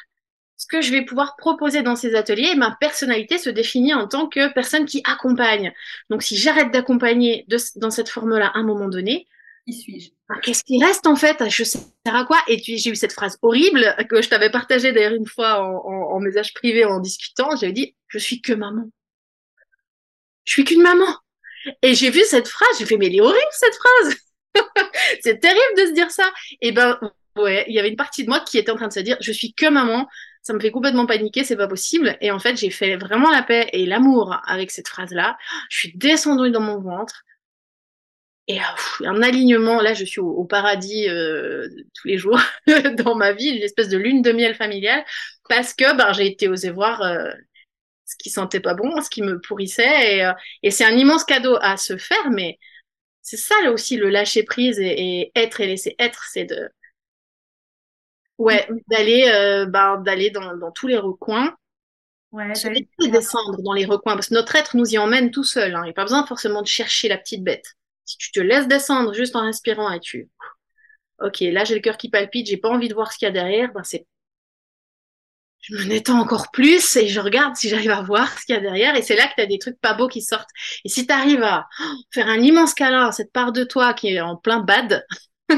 ce que je vais pouvoir proposer dans ces ateliers et ma personnalité se définit en tant que personne qui accompagne. Donc si j'arrête d'accompagner dans cette forme-là à un moment donné, qui suis-je? ah, Qu'est-ce qui reste en fait? Je sais à quoi? Et j'ai eu cette phrase horrible que je t'avais partagée d'ailleurs une fois en, en, en message privé en discutant. J'avais dit je suis que maman. Je suis qu'une maman. Et j'ai vu cette phrase, j'ai fait, mais elle est horrible cette phrase. (laughs) c'est terrible de se dire ça. Et ben, ouais, il y avait une partie de moi qui était en train de se dire, je suis que maman, ça me fait complètement paniquer, c'est pas possible. Et en fait, j'ai fait vraiment la paix et l'amour avec cette phrase-là. Je suis descendue dans mon ventre. Et euh, un alignement, là je suis au, paradis euh, tous les jours (laughs) dans ma vie, une espèce de lune de miel familiale, parce que ben, j'ai été osée voir euh, ce qui sentait pas bon, ce qui me pourrissait. Et, euh, et c'est un immense cadeau à se faire, mais c'est ça là aussi le lâcher prise et, être et laisser être, c'est de ouais d'aller euh, bah, d'aller dans, dans tous les recoins. Ouais, se descendre dans les recoins parce que notre être nous y emmène tout seul. Hein. Il n'y a pas besoin forcément de chercher la petite bête. Si tu te laisses descendre juste en respirant et tu Ok, là j'ai le cœur qui palpite, j'ai pas envie de voir ce qu'il y a derrière, ben c'est je me nettoie encore plus et je regarde si j'arrive à voir ce qu'il y a derrière. Et c'est là que tu as des trucs pas beaux qui sortent. Et si tu arrives à faire un immense câlin à cette part de toi qui est en plein bad, (laughs)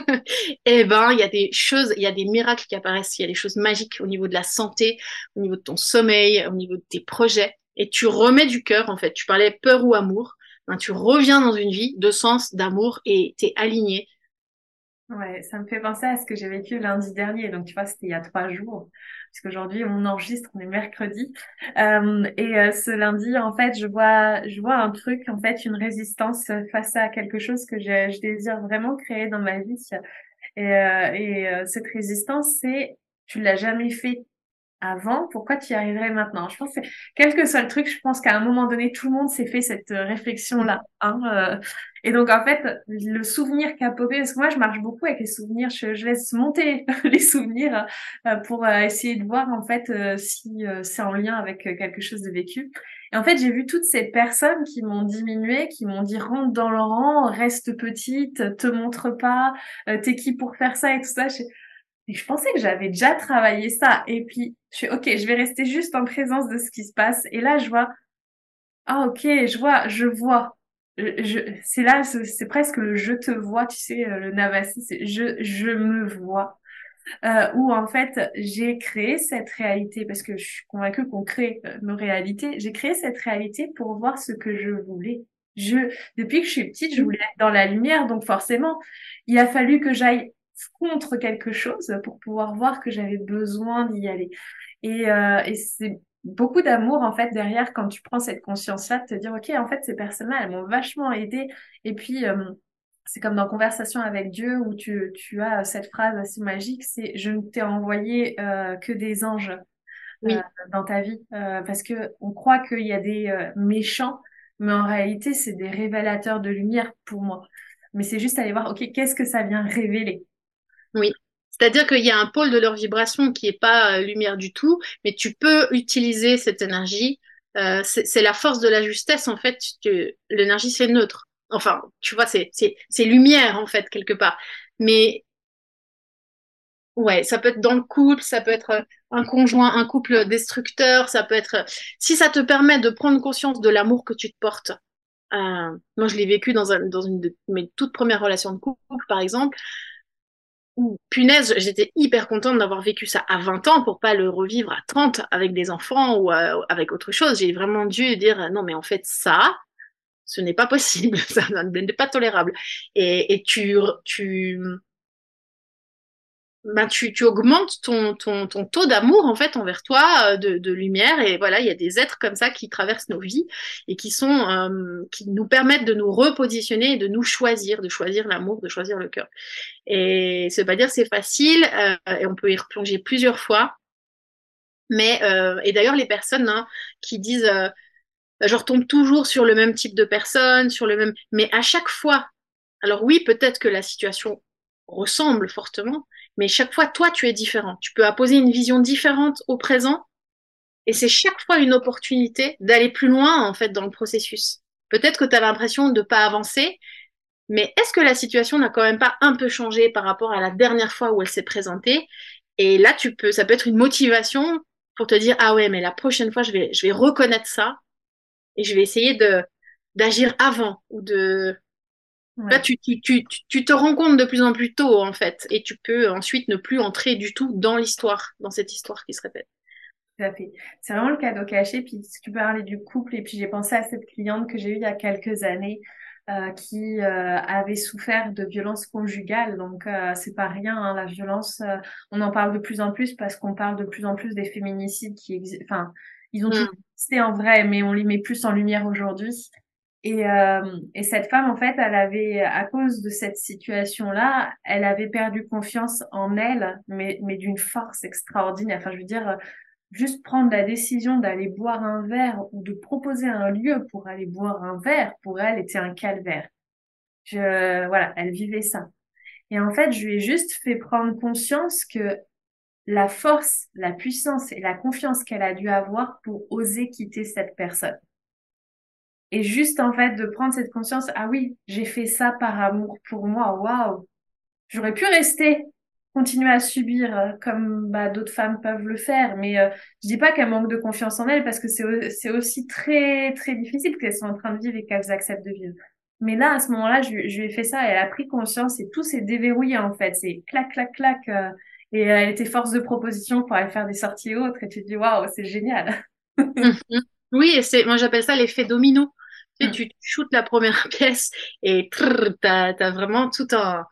eh ben, il y a des choses, il y a des miracles qui apparaissent, il y a des choses magiques au niveau de la santé, au niveau de ton sommeil, au niveau de tes projets. Et tu remets du cœur, en fait. Tu parlais peur ou amour. Ben, tu reviens dans une vie de sens, d'amour et t'es aligné. Ouais, ça me fait penser à ce que j'ai vécu lundi dernier. Donc, tu vois, c'était il y a trois jours puisqu'aujourd'hui on enregistre, on est mercredi. Euh, et euh, ce lundi, en fait, je vois, je vois un truc, en fait, une résistance face à quelque chose que je, je désire vraiment créer dans ma vie. Et, euh, et cette résistance, c'est tu l'as jamais fait avant, pourquoi tu y arriverais maintenant? Je pense que quel que soit le truc, je pense qu'à un moment donné, tout le monde s'est fait cette euh, réflexion-là. Hein, euh. et donc, en fait, le souvenir qu'a popé, parce que moi, je marche beaucoup avec les souvenirs, je, laisse monter (laughs) les souvenirs euh, pour essayer de voir, en fait, si c'est en lien avec quelque chose de vécu. Et en fait, j'ai vu toutes ces personnes qui m'ont diminué, qui m'ont dit rentre dans le rang, reste petite, te montre pas, t'es qui pour faire ça et tout ça. Et je pensais que j'avais déjà travaillé ça. Et puis, je suis, ok, je vais rester juste en présence de ce qui se passe. Et là, je vois, ah, ok, je vois, je vois. Je, c'est là, c'est presque le je te vois, tu sais, euh, le Navasi, c'est je, je me vois. Euh, où en fait j'ai créé cette réalité parce que je suis convaincue qu'on crée euh, nos réalités. J'ai créé cette réalité pour voir ce que je voulais. Je, depuis que je suis petite, je voulais être dans la lumière, donc forcément, il a fallu que j'aille contre quelque chose pour pouvoir voir que j'avais besoin d'y aller. Et, euh, et c'est beaucoup d'amour en fait derrière quand tu prends cette conscience-là de te dire ok en fait ces personnes-là elles m'ont vachement aidé et puis euh, c'est comme dans Conversation avec Dieu où tu, tu as cette phrase assez magique c'est je ne t'ai envoyé euh, que des anges oui. dans ta vie parce que on croit qu'il y a des méchants mais en réalité c'est des révélateurs de lumière pour moi mais c'est juste aller voir ok qu'est-ce que ça vient révéler? Oui. C'est-à-dire qu'il y a un pôle de leur vibration qui n'est pas euh, lumière du tout, mais tu peux utiliser cette énergie. Euh, c'est la force de la justesse, en fait, l'énergie, c'est neutre. Enfin, tu vois, c'est lumière, en fait, quelque part. Mais Ouais, ça peut être dans le couple, ça peut être un conjoint, un couple destructeur, ça peut être... Si ça te permet de prendre conscience de l'amour que tu te portes. Euh, moi, je l'ai vécu dans, un, dans une de mes toutes premières relations de couple, par exemple. Punaise, j'étais hyper contente d'avoir vécu ça à 20 ans pour pas le revivre à 30 avec des enfants ou euh, avec autre chose. J'ai vraiment dû dire, non, mais en fait, ça, ce n'est pas possible, (laughs) ça n'est pas tolérable. Et, et tu, tu, ben tu, tu augmentes ton, ton, ton taux d'amour en fait envers toi, euh, de, de lumière et voilà, il y a des êtres comme ça qui traversent nos vies et qui sont euh, qui nous permettent de nous repositionner et de nous choisir, de choisir l'amour, de choisir le cœur. Et c'est pas dire c'est facile euh, et on peut y replonger plusieurs fois. Mais et d'ailleurs les personnes hein, qui disent je retombe toujours sur le même type de personne, sur le même mais à chaque fois alors oui, peut-être que la situation ressemble fortement, mais chaque fois, toi, tu es différent. Tu peux apposer une vision différente au présent. Et c'est chaque fois une opportunité d'aller plus loin, en fait, dans le processus. Peut-être que tu as l'impression de pas avancer, mais est-ce que la situation n'a quand même pas un peu changé par rapport à la dernière fois où elle s'est présentée? Et là, tu peux, ça peut être une motivation pour te dire, ah ouais, mais la prochaine fois, je vais, je vais reconnaître ça et je vais essayer d'agir avant ou de, Là, tu, tu, tu, tu, te rends compte de plus en plus tôt, en fait, et tu peux ensuite ne plus entrer du tout dans l'histoire, dans cette histoire qui se répète. Tout à fait. C'est vraiment le cadeau caché. Puis tu parlais du couple, et puis j'ai pensé à cette cliente que j'ai eue il y a quelques années, euh, qui euh, avait souffert de violence conjugale. Donc euh, c'est pas rien, hein, la violence. Euh, on en parle de plus en plus parce qu'on parle de plus en plus des féminicides qui existent. Enfin, ils ont mm. existé en vrai, mais on les met plus en lumière aujourd'hui. Et, euh, et, cette femme, en fait, elle avait, à cause de cette situation-là, elle avait perdu confiance en elle, mais, mais d'une force extraordinaire. Enfin, je veux dire, juste prendre la décision d'aller boire un verre ou de proposer un lieu pour aller boire un verre, pour elle, était un calvaire. Je, voilà, elle vivait ça. Et en fait, je lui ai juste fait prendre conscience que la force, la puissance et la confiance qu'elle a dû avoir pour oser quitter cette personne. Et juste en fait de prendre cette conscience, ah oui, j'ai fait ça par amour pour moi, waouh. J'aurais pu rester, continuer à subir euh, comme bah, d'autres femmes peuvent le faire, mais euh, je dis pas qu'elles manquent de confiance en elles parce que c'est aussi très très difficile qu'elles sont en train de vivre et qu'elles acceptent de vivre. Mais là, à ce moment-là, je, je, lui ai fait ça et elle a pris conscience et tout s'est déverrouillé en fait. C'est clac, clac, clac. Euh, et elle était force de proposition pour aller faire des sorties et autres. Et tu te dis, waouh, c'est génial. (laughs) Mhm. Oui, c'est, moi j'appelle ça l'effet domino. Tu, sais, tu, shootes la première (laughs) pièce et tu as, as, vraiment tout un...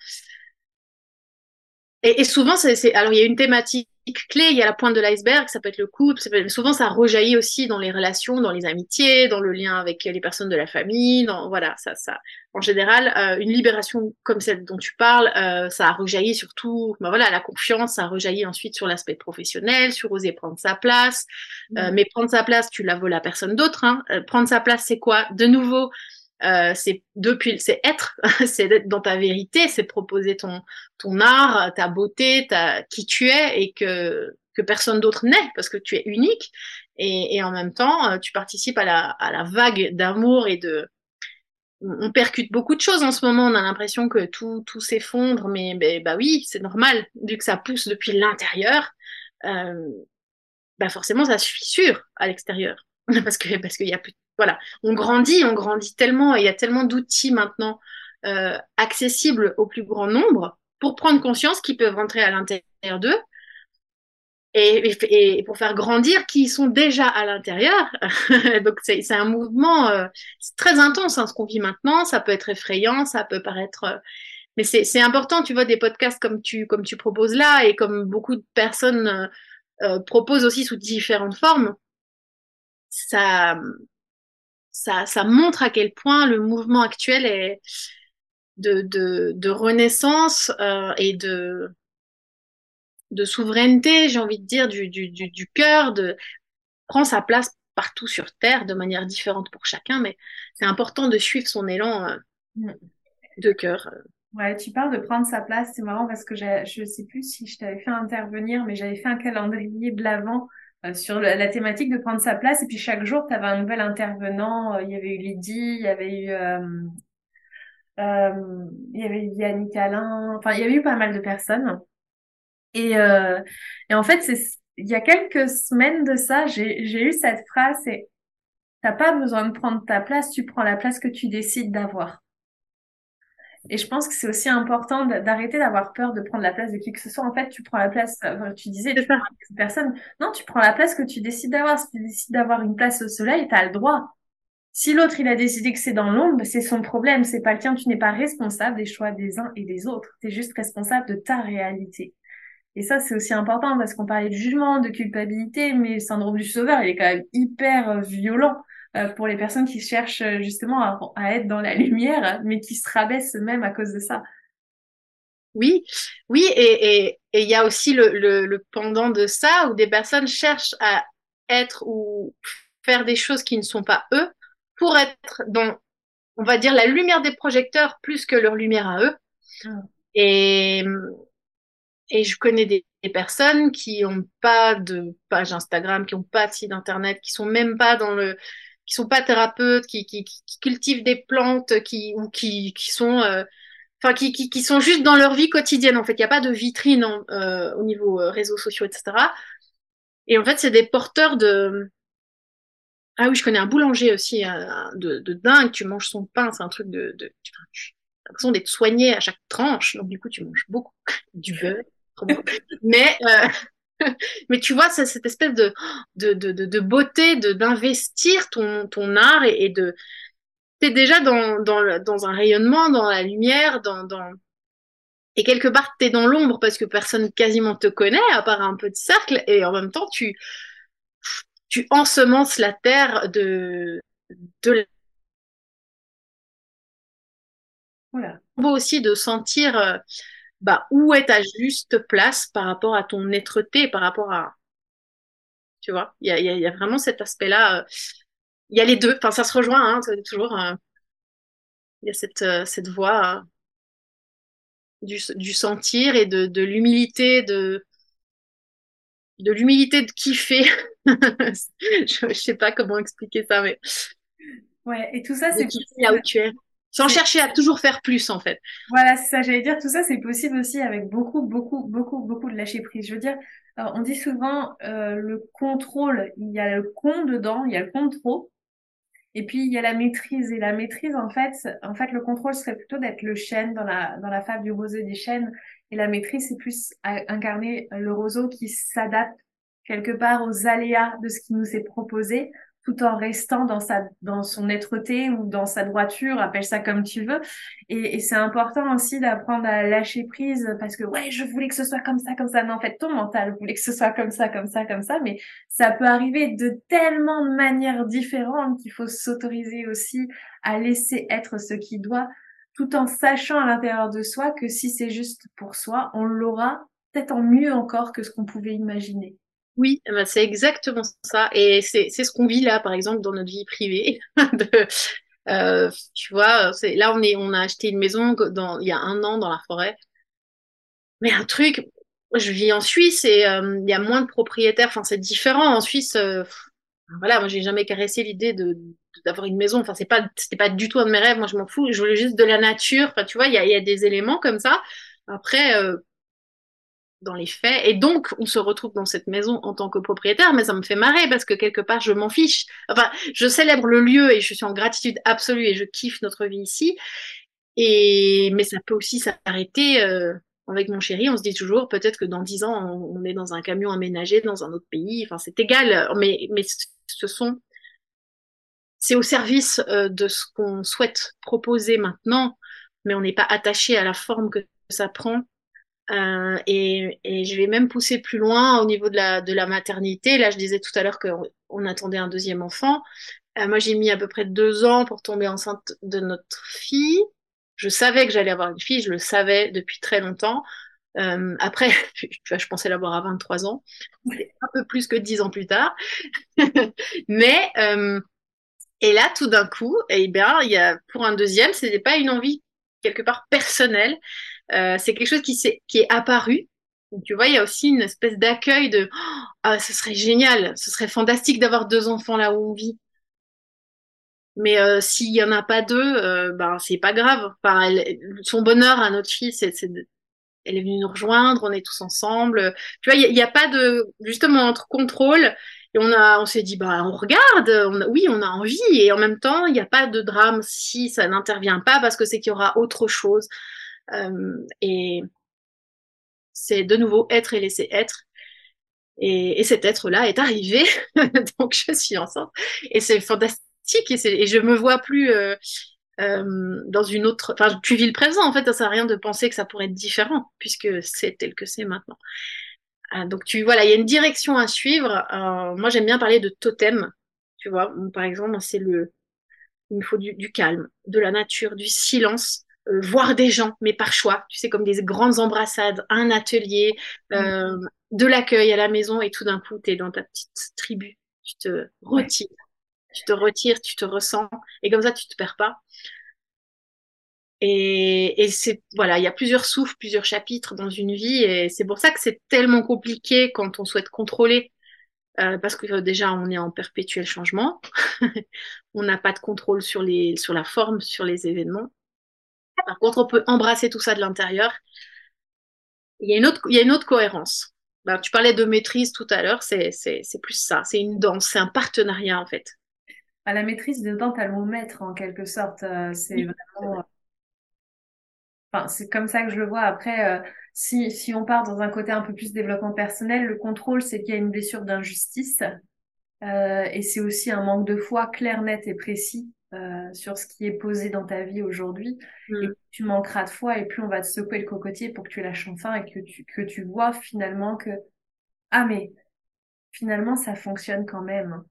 Et, et souvent, c'est, alors il y a une thématique clé, il y a la pointe de l'iceberg, ça peut être le couple, souvent ça rejaillit aussi dans les relations, dans les amitiés, dans le lien avec les personnes de la famille, dans, voilà, ça, ça, en général, euh, une libération comme celle dont tu parles, euh, ça a rejailli surtout, ben voilà, la confiance, ça a rejailli ensuite sur l'aspect professionnel, sur oser prendre sa place, euh, mmh. mais prendre sa place, tu la voles à personne d'autre, hein. Euh, prendre sa place, c'est quoi? De nouveau, euh, c'est depuis, c'est être, (laughs) c'est d'être dans ta vérité, c'est proposer ton ton art, ta beauté, ta qui tu es et que que personne d'autre n'est parce que tu es unique et, et en même temps euh, tu participes à la à la vague d'amour et de on percute beaucoup de choses en ce moment. On a l'impression que tout tout s'effondre, mais, mais bah oui, c'est normal vu que ça pousse depuis l'intérieur. Euh, bah forcément, ça suffit sûr à l'extérieur (laughs) parce que parce qu'il y a plus voilà, on grandit, on grandit tellement, il y a tellement d'outils maintenant euh, accessibles au plus grand nombre pour prendre conscience qu'ils peuvent rentrer à l'intérieur d'eux et, et, pour faire grandir qui sont déjà à l'intérieur. (laughs) Donc c'est un mouvement euh, très intense hein, ce qu'on vit maintenant. Ça peut être effrayant, ça peut paraître, euh, mais c'est important. Tu vois des podcasts comme tu comme tu proposes là et comme beaucoup de personnes euh proposent aussi sous différentes formes. Ça ça, ça montre à quel point le mouvement actuel est de, de, de renaissance euh, et de, de souveraineté, j'ai envie de dire, du, du, du, du cœur, de prend sa place partout sur Terre de manière différente pour chacun, mais c'est important de suivre son élan euh, mm. de cœur. Ouais, tu parles de prendre sa place, c'est marrant parce que je sais plus si je t'avais fait intervenir, mais j'avais fait un calendrier de l'avant euh, sur la, thématique de prendre sa place. Et puis chaque jour, tu avais un nouvel intervenant. Euh, il y avait eu Lydie, il y avait eu... Euh, euh, il y avait eu Yannick Alain, enfin il y avait eu pas mal de personnes. Et, euh, et en fait, c'est, il y a quelques semaines de ça, j'ai, j'ai eu cette phrase, c'est, t'as pas besoin de prendre ta place, tu prends la place que tu décides d'avoir. Et je pense que c'est aussi important d'arrêter d'avoir peur de prendre la place de qui que ce soit. En fait, tu prends la place, euh, tu disais, tu prends la place de personne. Non, tu prends la place que tu décides d'avoir. Si tu décides d'avoir une place au soleil, tu as le droit. Si l'autre, il a décidé que c'est dans l'ombre, c'est son problème, c'est pas le tien. Tu n'es pas responsable des choix des uns et des autres. Tu es juste responsable de ta réalité. Et ça, c'est aussi important parce qu'on parlait de jugement, de culpabilité, mais le syndrome du sauveur, il est quand même hyper euh, violent. Euh, pour les personnes qui cherchent euh, justement à, être dans la lumière, mais qui se rabaissent même à cause de ça. Oui, oui, et il et, y a aussi le, le, le, pendant de ça où des personnes cherchent à être ou faire des choses qui ne sont pas eux pour être dans, on va dire, la lumière des projecteurs plus que leur lumière à eux. Ah. Et, et je connais des, des personnes qui n'ont pas de page Instagram, qui n'ont pas de site internet, qui sont même pas dans le qui sont pas thérapeutes, qui, cultivent des plantes, qui ou qui, sont euh, qui, sont juste dans leur vie quotidienne en fait. Il n'y a pas de vitrine euh, au niveau euh, réseaux sociaux, etc. Et en fait, c'est des porteurs de ah oui, je connais un boulanger aussi de, de dingue. Tu manges son pain, c'est un truc de, de... tu as l'impression d'être soigné à chaque tranche. Donc du coup, tu manges beaucoup (laughs) du beurre. Mais (laughs) Mais tu vois, c'est cette espèce de, de, de, de beauté, de d'investir ton, ton art et, et de. T'es déjà dans, dans, dans un rayonnement, dans la lumière, dans, dans... et quelque part t'es dans l'ombre parce que personne quasiment te connaît à part un de cercle et en même temps tu tu ensemences la terre de de voilà. Beau aussi de sentir euh, bah, où est ta juste place par rapport à ton êtreté, par rapport à... Tu vois, il y a, y, y a, vraiment cet aspect-là. Euh, il y a les deux, enfin ça se rejoint, hein, toujours. Euh, il y a cette, euh, cette voix du, du sentir et de, de l'humilité, de, de l'humilité de kiffer. (laughs) je, je sais pas comment expliquer ça, mais. Ouais, et tout ça, c'est. là où tu es. Sans chercher à toujours faire plus, en fait. Voilà, c'est ça, j'allais dire, tout ça, c'est possible aussi avec beaucoup, beaucoup, beaucoup, beaucoup de lâcher prise. Je veux dire, on dit souvent euh, le contrôle, il y a le con dedans, il y a le contrôle, et puis il y a la maîtrise. Et la maîtrise, en fait, en fait, le contrôle serait plutôt d'être le chêne dans la dans la fable du roseau des chênes, et la maîtrise, c'est plus incarner le roseau qui s'adapte quelque part aux aléas de ce qui nous est proposé tout en restant dans sa dans son êtreté ou dans sa droiture, appelle ça comme tu veux. Et, et c'est important aussi d'apprendre à lâcher prise parce que ouais, je voulais que ce soit comme ça, comme ça. Mais en fait, ton mental voulait que ce soit comme ça, comme ça, comme ça. Mais ça peut arriver de tellement de manières différentes qu'il faut s'autoriser aussi à laisser être ce qui doit, tout en sachant à l'intérieur de soi que si c'est juste pour soi, on l'aura peut-être en mieux encore que ce qu'on pouvait imaginer. Oui, eh ben c'est exactement ça. Et c'est ce qu'on vit là, par exemple, dans notre vie privée. (laughs) de, euh, tu vois, là on est, on a acheté une maison dans, il y a un an dans la forêt. Mais un truc, je vis en Suisse et euh, il y a moins de propriétaires. Enfin, c'est différent en Suisse. Euh, voilà, moi j'ai jamais caressé l'idée de d'avoir une maison. Enfin, c'est pas, c'était pas du tout un de mes rêves. Moi, je m'en fous. Je voulais juste de la nature. Enfin, tu vois, il y a, y a des éléments comme ça. Après, euh, dans les faits. Et donc, on se retrouve dans cette maison en tant que propriétaire, mais ça me fait marrer parce que quelque part, je m'en fiche. Enfin, je célèbre le lieu et je suis en gratitude absolue et je kiffe notre vie ici. Et mais ça peut aussi s'arrêter. Euh, avec mon chéri, on se dit toujours peut-être que dans dix ans, on, est dans un camion aménagé dans un autre pays. Enfin, c'est égal. Mais mais ce sont c'est au service euh, de ce qu'on souhaite proposer maintenant, mais on n'est pas attaché à la forme que ça prend euh, et, et, je vais même pousser plus loin au niveau de la, de la maternité. Là, je disais tout à l'heure qu'on on attendait un deuxième enfant. Euh, moi, j'ai mis à peu près deux ans pour tomber enceinte de notre fille. Je savais que j'allais avoir une fille, je le savais depuis très longtemps. Euh, après, (laughs) vois, je pensais l'avoir à 23 ans. Un peu plus que 10 ans plus tard. (laughs) Mais, euh, et là, tout d'un coup, eh bien, y a, pour un deuxième, c'était pas une envie quelque part personnelle. Euh, c'est quelque chose qui, est, qui est apparu. Tu vois, il y a aussi une espèce d'accueil de oh, ah, ce serait génial, ce serait fantastique d'avoir deux enfants là où on vit. Mais euh, s'il y en a pas deux, euh, ben c'est pas grave. Son bonheur à notre fille, c'est elle est venue nous rejoindre, on est tous ensemble. Tu vois, il n'y a, pas de justement entre contrôle on a, on s'est dit bah on regarde, on oui on a envie et en même temps il n'y a pas de drame si ça n'intervient pas parce que c'est qu'il y aura autre chose et c'est de nouveau être et laisser être. Et, et cet être-là est arrivé, (laughs) donc je suis enceinte et c'est fantastique et, et, je me vois plus euh, euh, dans une autre. Enfin, tu vis le présent, en fait, ça sert à rien de penser que ça pourrait être différent, puisque c'est tel que c'est maintenant. Euh, donc, tu voilà, il y a une direction à suivre. Euh, moi, j'aime bien parler de totem, tu vois. Par exemple, c'est le. Il me faut du, calme, de la nature, du silence, euh, voir des gens, mais par choix. Tu sais, comme des grandes embrassades, un atelier, euh, de l'accueil à la maison, et tout d'un coup, tu es dans ta petite tribu. Tu te retires. Tu te retires, tu te ressens, et comme ça, tu te perds pas. Et, et c'est voilà, il y a plusieurs souffles, plusieurs chapitres dans une vie, et c'est pour ça que c'est tellement compliqué quand on souhaite contrôler, euh, parce que déjà on est en perpétuel changement, (laughs) on n'a pas de contrôle sur les sur la forme, sur les événements. Par contre, on peut embrasser tout ça de l'intérieur. Il y a une autre il y a une autre cohérence. Ben, tu parlais de maîtrise tout à l'heure, c'est c'est c'est plus ça, c'est une danse, c'est un partenariat en fait. À la maîtrise dedans, t'as le mot maître en quelque sorte. Euh, c'est vraiment Enfin, c'est comme ça que je le vois. Après, euh, si, si on part dans un côté un peu plus développement personnel, le contrôle, c'est qu'il y a une blessure d'injustice. Euh, et c'est aussi un manque de foi clair, net et précis euh, sur ce qui est posé dans ta vie aujourd'hui. Mm. Et tu manqueras de foi et plus on va te secouer le cocotier pour que tu lâches enfin et que tu, que tu vois finalement que, ah mais finalement ça fonctionne quand même.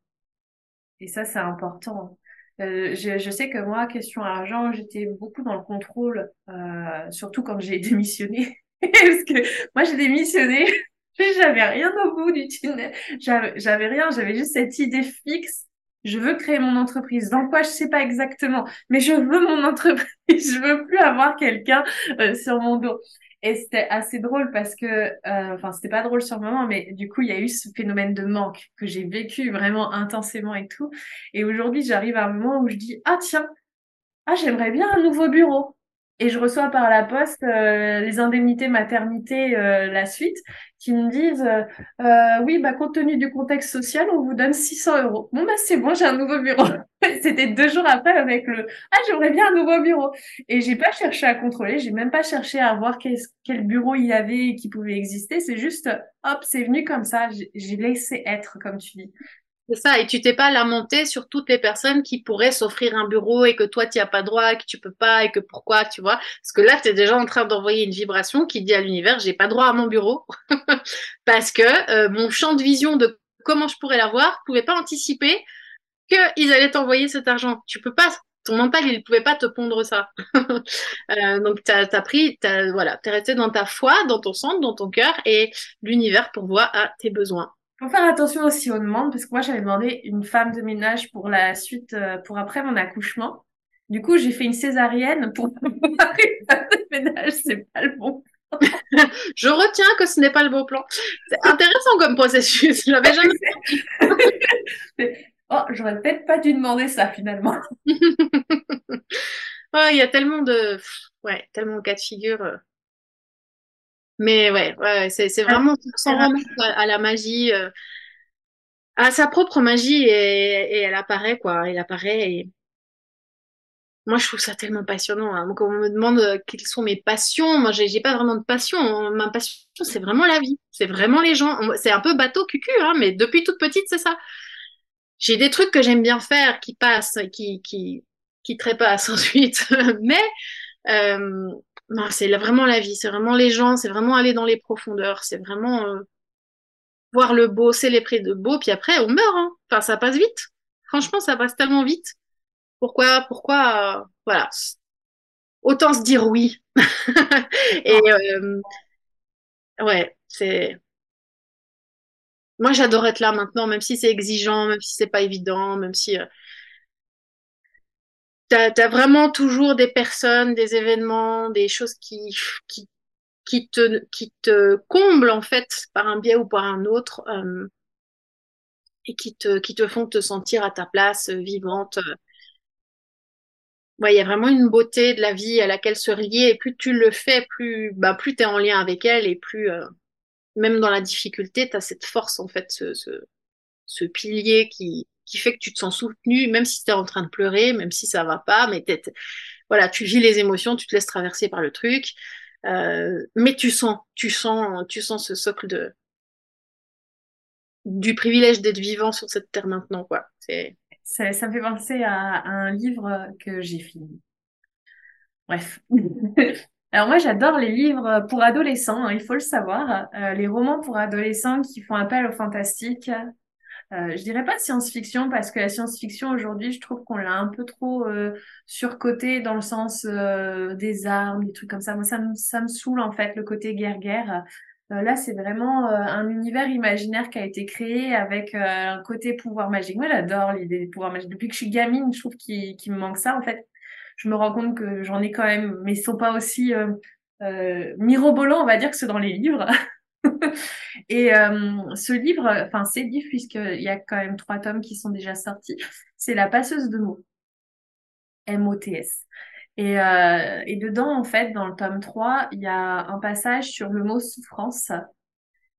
Et ça, c'est important. Euh, je, je, sais que moi, question argent, j'étais beaucoup dans le contrôle, euh, surtout quand j'ai (laughs) démissionné. Parce que moi, j'ai démissionné, (laughs) j'avais rien au bout du tunnel, j'avais rien, j'avais juste cette idée fixe. Je veux créer mon entreprise. Dans quoi, je sais pas exactement, mais je veux mon entreprise. (laughs) Je veux plus avoir quelqu'un euh, sur mon dos. Et c'était assez drôle parce que, euh, enfin, c'était pas drôle sur le moment, mais du coup, il y a eu ce phénomène de manque que j'ai vécu vraiment intensément et tout. Et aujourd'hui, j'arrive à un moment où je dis, ah tiens, ah j'aimerais bien un nouveau bureau et je reçois par la poste euh, les indemnités maternité euh, la suite qui me disent euh, oui bah compte tenu du contexte social on vous donne 600 euros. Bon bah c'est bon j'ai un nouveau bureau. (laughs) C'était deux jours après avec le ah j'aimerais bien un nouveau bureau. Et j'ai pas cherché à contrôler j'ai même pas cherché à voir quel, quel bureau il y avait et qui pouvait exister. C'est juste hop c'est venu comme ça. J'ai laissé être comme tu dis c'est ça, et tu t'es pas lamenté sur toutes les personnes qui pourraient s'offrir un bureau et que toi tu as pas droit, que tu peux pas et que pourquoi, tu vois? Parce que là, tu es déjà en train d'envoyer une vibration qui dit à l'univers, j'ai pas droit à mon bureau (laughs) parce que euh, mon champ de vision de comment je pourrais l'avoir pouvait pas anticiper qu'ils allaient t'envoyer cet argent. Tu peux pas, ton mental, il pouvait pas te pondre ça. (laughs) euh, donc, tu as, pris, as, voilà, tu es resté dans ta foi, dans ton centre, dans ton cœur, et l'univers pourvoit à tes besoins faut faire attention aussi aux demandes parce que moi j'avais demandé une femme de ménage pour la suite, euh, pour après mon accouchement. Du coup, j'ai fait une césarienne pour (laughs) une femme de ménage, c'est pas le bon. Je retiens que ce n'est pas le bon plan. C'est intéressant comme processus. Jamais (laughs) oh, j'aurais peut-être pas dû demander ça finalement. (laughs) il y a tellement de, ouais, tellement de cas de figure. Mais ouais, ouais c'est, c'est vraiment s'en remettre à, la magie, euh, à sa propre magie et, et, elle apparaît quoi, elle apparaît et moi je trouve ça tellement passionnant. Hein. Quand on me demande euh, quelles sont mes passions, moi j'ai, j'ai pas vraiment de passion. Ma passion c'est vraiment la vie, c'est vraiment les gens. C'est un peu bateau cucu, hein, mais depuis toute petite c'est ça. J'ai des trucs que j'aime bien faire qui passent, qui qui qui trépassent (laughs) ensuite, mais euh, non, c'est vraiment la vie, c'est vraiment les gens, c'est vraiment aller dans les profondeurs, c'est vraiment euh, voir le beau, célébrer de beau, puis après on meurt. Hein. Enfin, ça passe vite. Franchement, ça passe tellement vite. Pourquoi, pourquoi, euh, voilà. Autant se dire oui. (laughs) Et euh, ouais, c'est. Moi, j'adore être là maintenant, même si c'est exigeant, même si c'est pas évident, même si tu as, vraiment toujours des personnes, des événements, des choses qui, qui, qui, te, qui te comblent en fait par un biais ou par un autre euh, et qui te, qui te font te sentir à ta place, euh, vivante. il y a vraiment une beauté de la vie à laquelle se relier. Et plus tu le fais, plus, bah, plus tu es en lien avec elle et plus, euh, même dans la difficulté, tu as cette force, en fait, ce, ce pilier qui, qui fait que tu te sens soutenu, même si tu es en train de pleurer, même si ça va pas, mais voilà, tu vis les émotions, tu te laisses traverser par le truc, euh, mais tu sens, tu sens, tu sens ce socle de du privilège d'être vivant sur cette terre maintenant, quoi. C'est ça, me fait penser à, un livre que j'ai fini. Bref. (laughs) Alors moi j'adore les livres pour adolescents, hein, il faut le savoir, euh, les romans pour adolescents qui font appel au fantastique, euh, je dirais pas science-fiction parce que la science-fiction aujourd'hui, je trouve qu'on l'a un peu trop euh, surcoté dans le sens euh, des armes, des trucs comme ça. Moi, ça me, ça me saoule en fait le côté guerre-guerre. Euh, là, c'est vraiment un univers imaginaire qui a été créé avec un côté pouvoir magique. Moi, j'adore l'idée des pouvoirs magiques. Depuis que je suis gamine, je trouve qu'il me manque ça. En fait, je me rends compte que j'en ai quand même, mais ils sont pas aussi mirobolants, on va dire, que ceux dans les livres. (laughs) (laughs) et euh, ce livre, enfin ces livres, puisqu'il y a quand même trois tomes qui sont déjà sortis, (laughs) c'est La passeuse de mots, M-O-T-S. Et, euh, et dedans, en fait, dans le tome 3, il y a un passage sur le mot souffrance.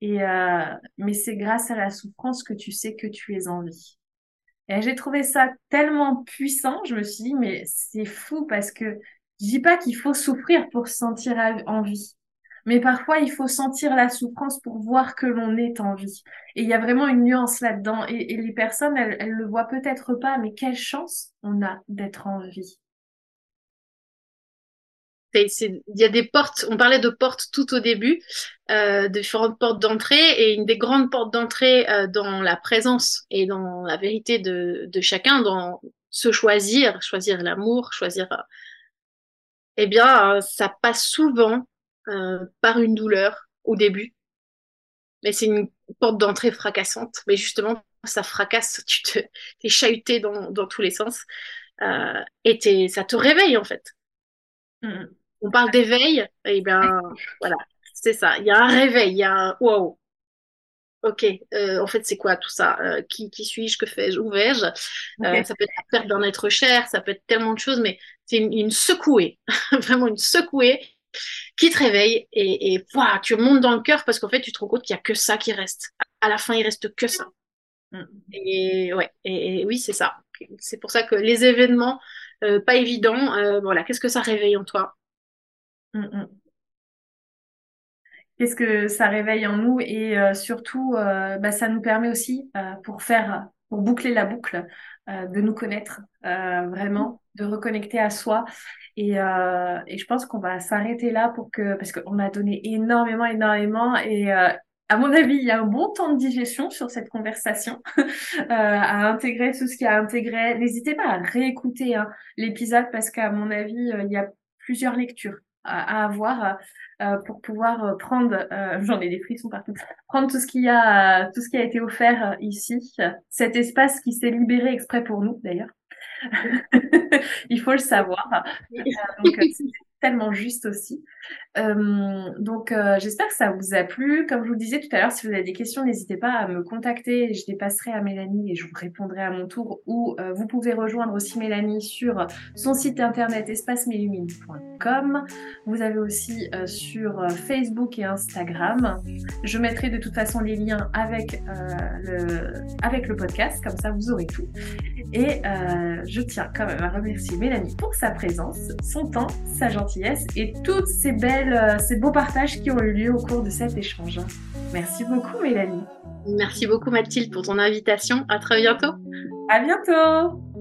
Et euh, mais c'est grâce à la souffrance que tu sais que tu es en vie. Et j'ai trouvé ça tellement puissant, je me suis dit, mais c'est fou parce que je dis pas qu'il faut souffrir pour se sentir en vie. Mais parfois, il faut sentir la souffrance pour voir que l'on est en vie. Et il y a vraiment une nuance là-dedans. Et, les personnes, elles, elles le voient peut-être pas, mais quelle chance on a d'être en vie. Il y a des portes, on parlait de portes tout au début, euh, différentes portes d'entrée, et une des grandes portes d'entrée euh, dans la présence et dans la vérité de, de chacun, dans se choisir, choisir l'amour, choisir, euh, eh bien, ça passe souvent euh, par une douleur au début. Mais c'est une porte d'entrée fracassante. Mais justement, ça fracasse, tu te, t'es chahuté dans, dans tous les sens. Euh, et ça te réveille, en fait. Mm. On parle d'éveil, et eh bien, (laughs) voilà, c'est ça. Il y a un réveil, il y a un wow. Ok, euh, en fait, c'est quoi tout ça? Euh, Qui, qui suis-je? Que fais-je? Où vais-je? Euh, Ça peut être la perte d'un être cher, ça peut être tellement de choses, mais c'est une, une secouée, (laughs) vraiment une secouée qui te réveille et, et tu montes dans le cœur parce qu'en fait, tu te rends compte qu'il y a que ça qui reste. À la fin, il reste que ça. Mm. Et ouais, et, oui, c'est ça. C'est pour ça que les événements, euh, pas évidents, euh, voilà, qu'est-ce que ça réveille en toi? Mm, mm. Qu'est-ce que ça réveille en nous et euh, surtout, bah, ça nous permet aussi pour faire, pour boucler la boucle, de nous connaître vraiment, de reconnecter à soi et, euh, et je pense qu'on va s'arrêter là pour que, parce qu'on a donné énormément, énormément. Et euh, à mon avis, il y a un bon temps de digestion sur cette conversation, (laughs) euh, à intégrer tout ce qu'il y a à intégrer. N'hésitez pas à réécouter hein, l'épisode parce qu'à mon avis, euh, il y a plusieurs lectures à, avoir euh, pour pouvoir euh, prendre, (laughs) j'en ai des frissons partout, prendre tout ce qui a, tout ce qui a été offert ici, cet espace qui s'est libéré exprès pour nous d'ailleurs. (laughs) Il faut le savoir. Euh, donc, euh, c'est tellement juste aussi. Euh, donc, euh, j'espère que ça vous a plu. Comme je vous le disais tout à l'heure, si vous avez des questions, n'hésitez pas à me contacter. Je les passerai à Mélanie et je vous répondrai à mon tour. Ou euh, vous pouvez rejoindre aussi Mélanie sur son site internet espacemelumine.com. Vous avez aussi sur Facebook et Instagram. Je mettrai de toute façon les liens avec, le, avec le podcast, comme ça vous aurez tout. Et je tiens quand même à remercier Mélanie pour sa présence, son temps, sa gentillesse et toutes ces belles euh, ces beaux partages qui ont eu lieu au cours de cet échange. Merci beaucoup Mélanie. Merci beaucoup Mathilde pour ton invitation. À très bientôt. À bientôt.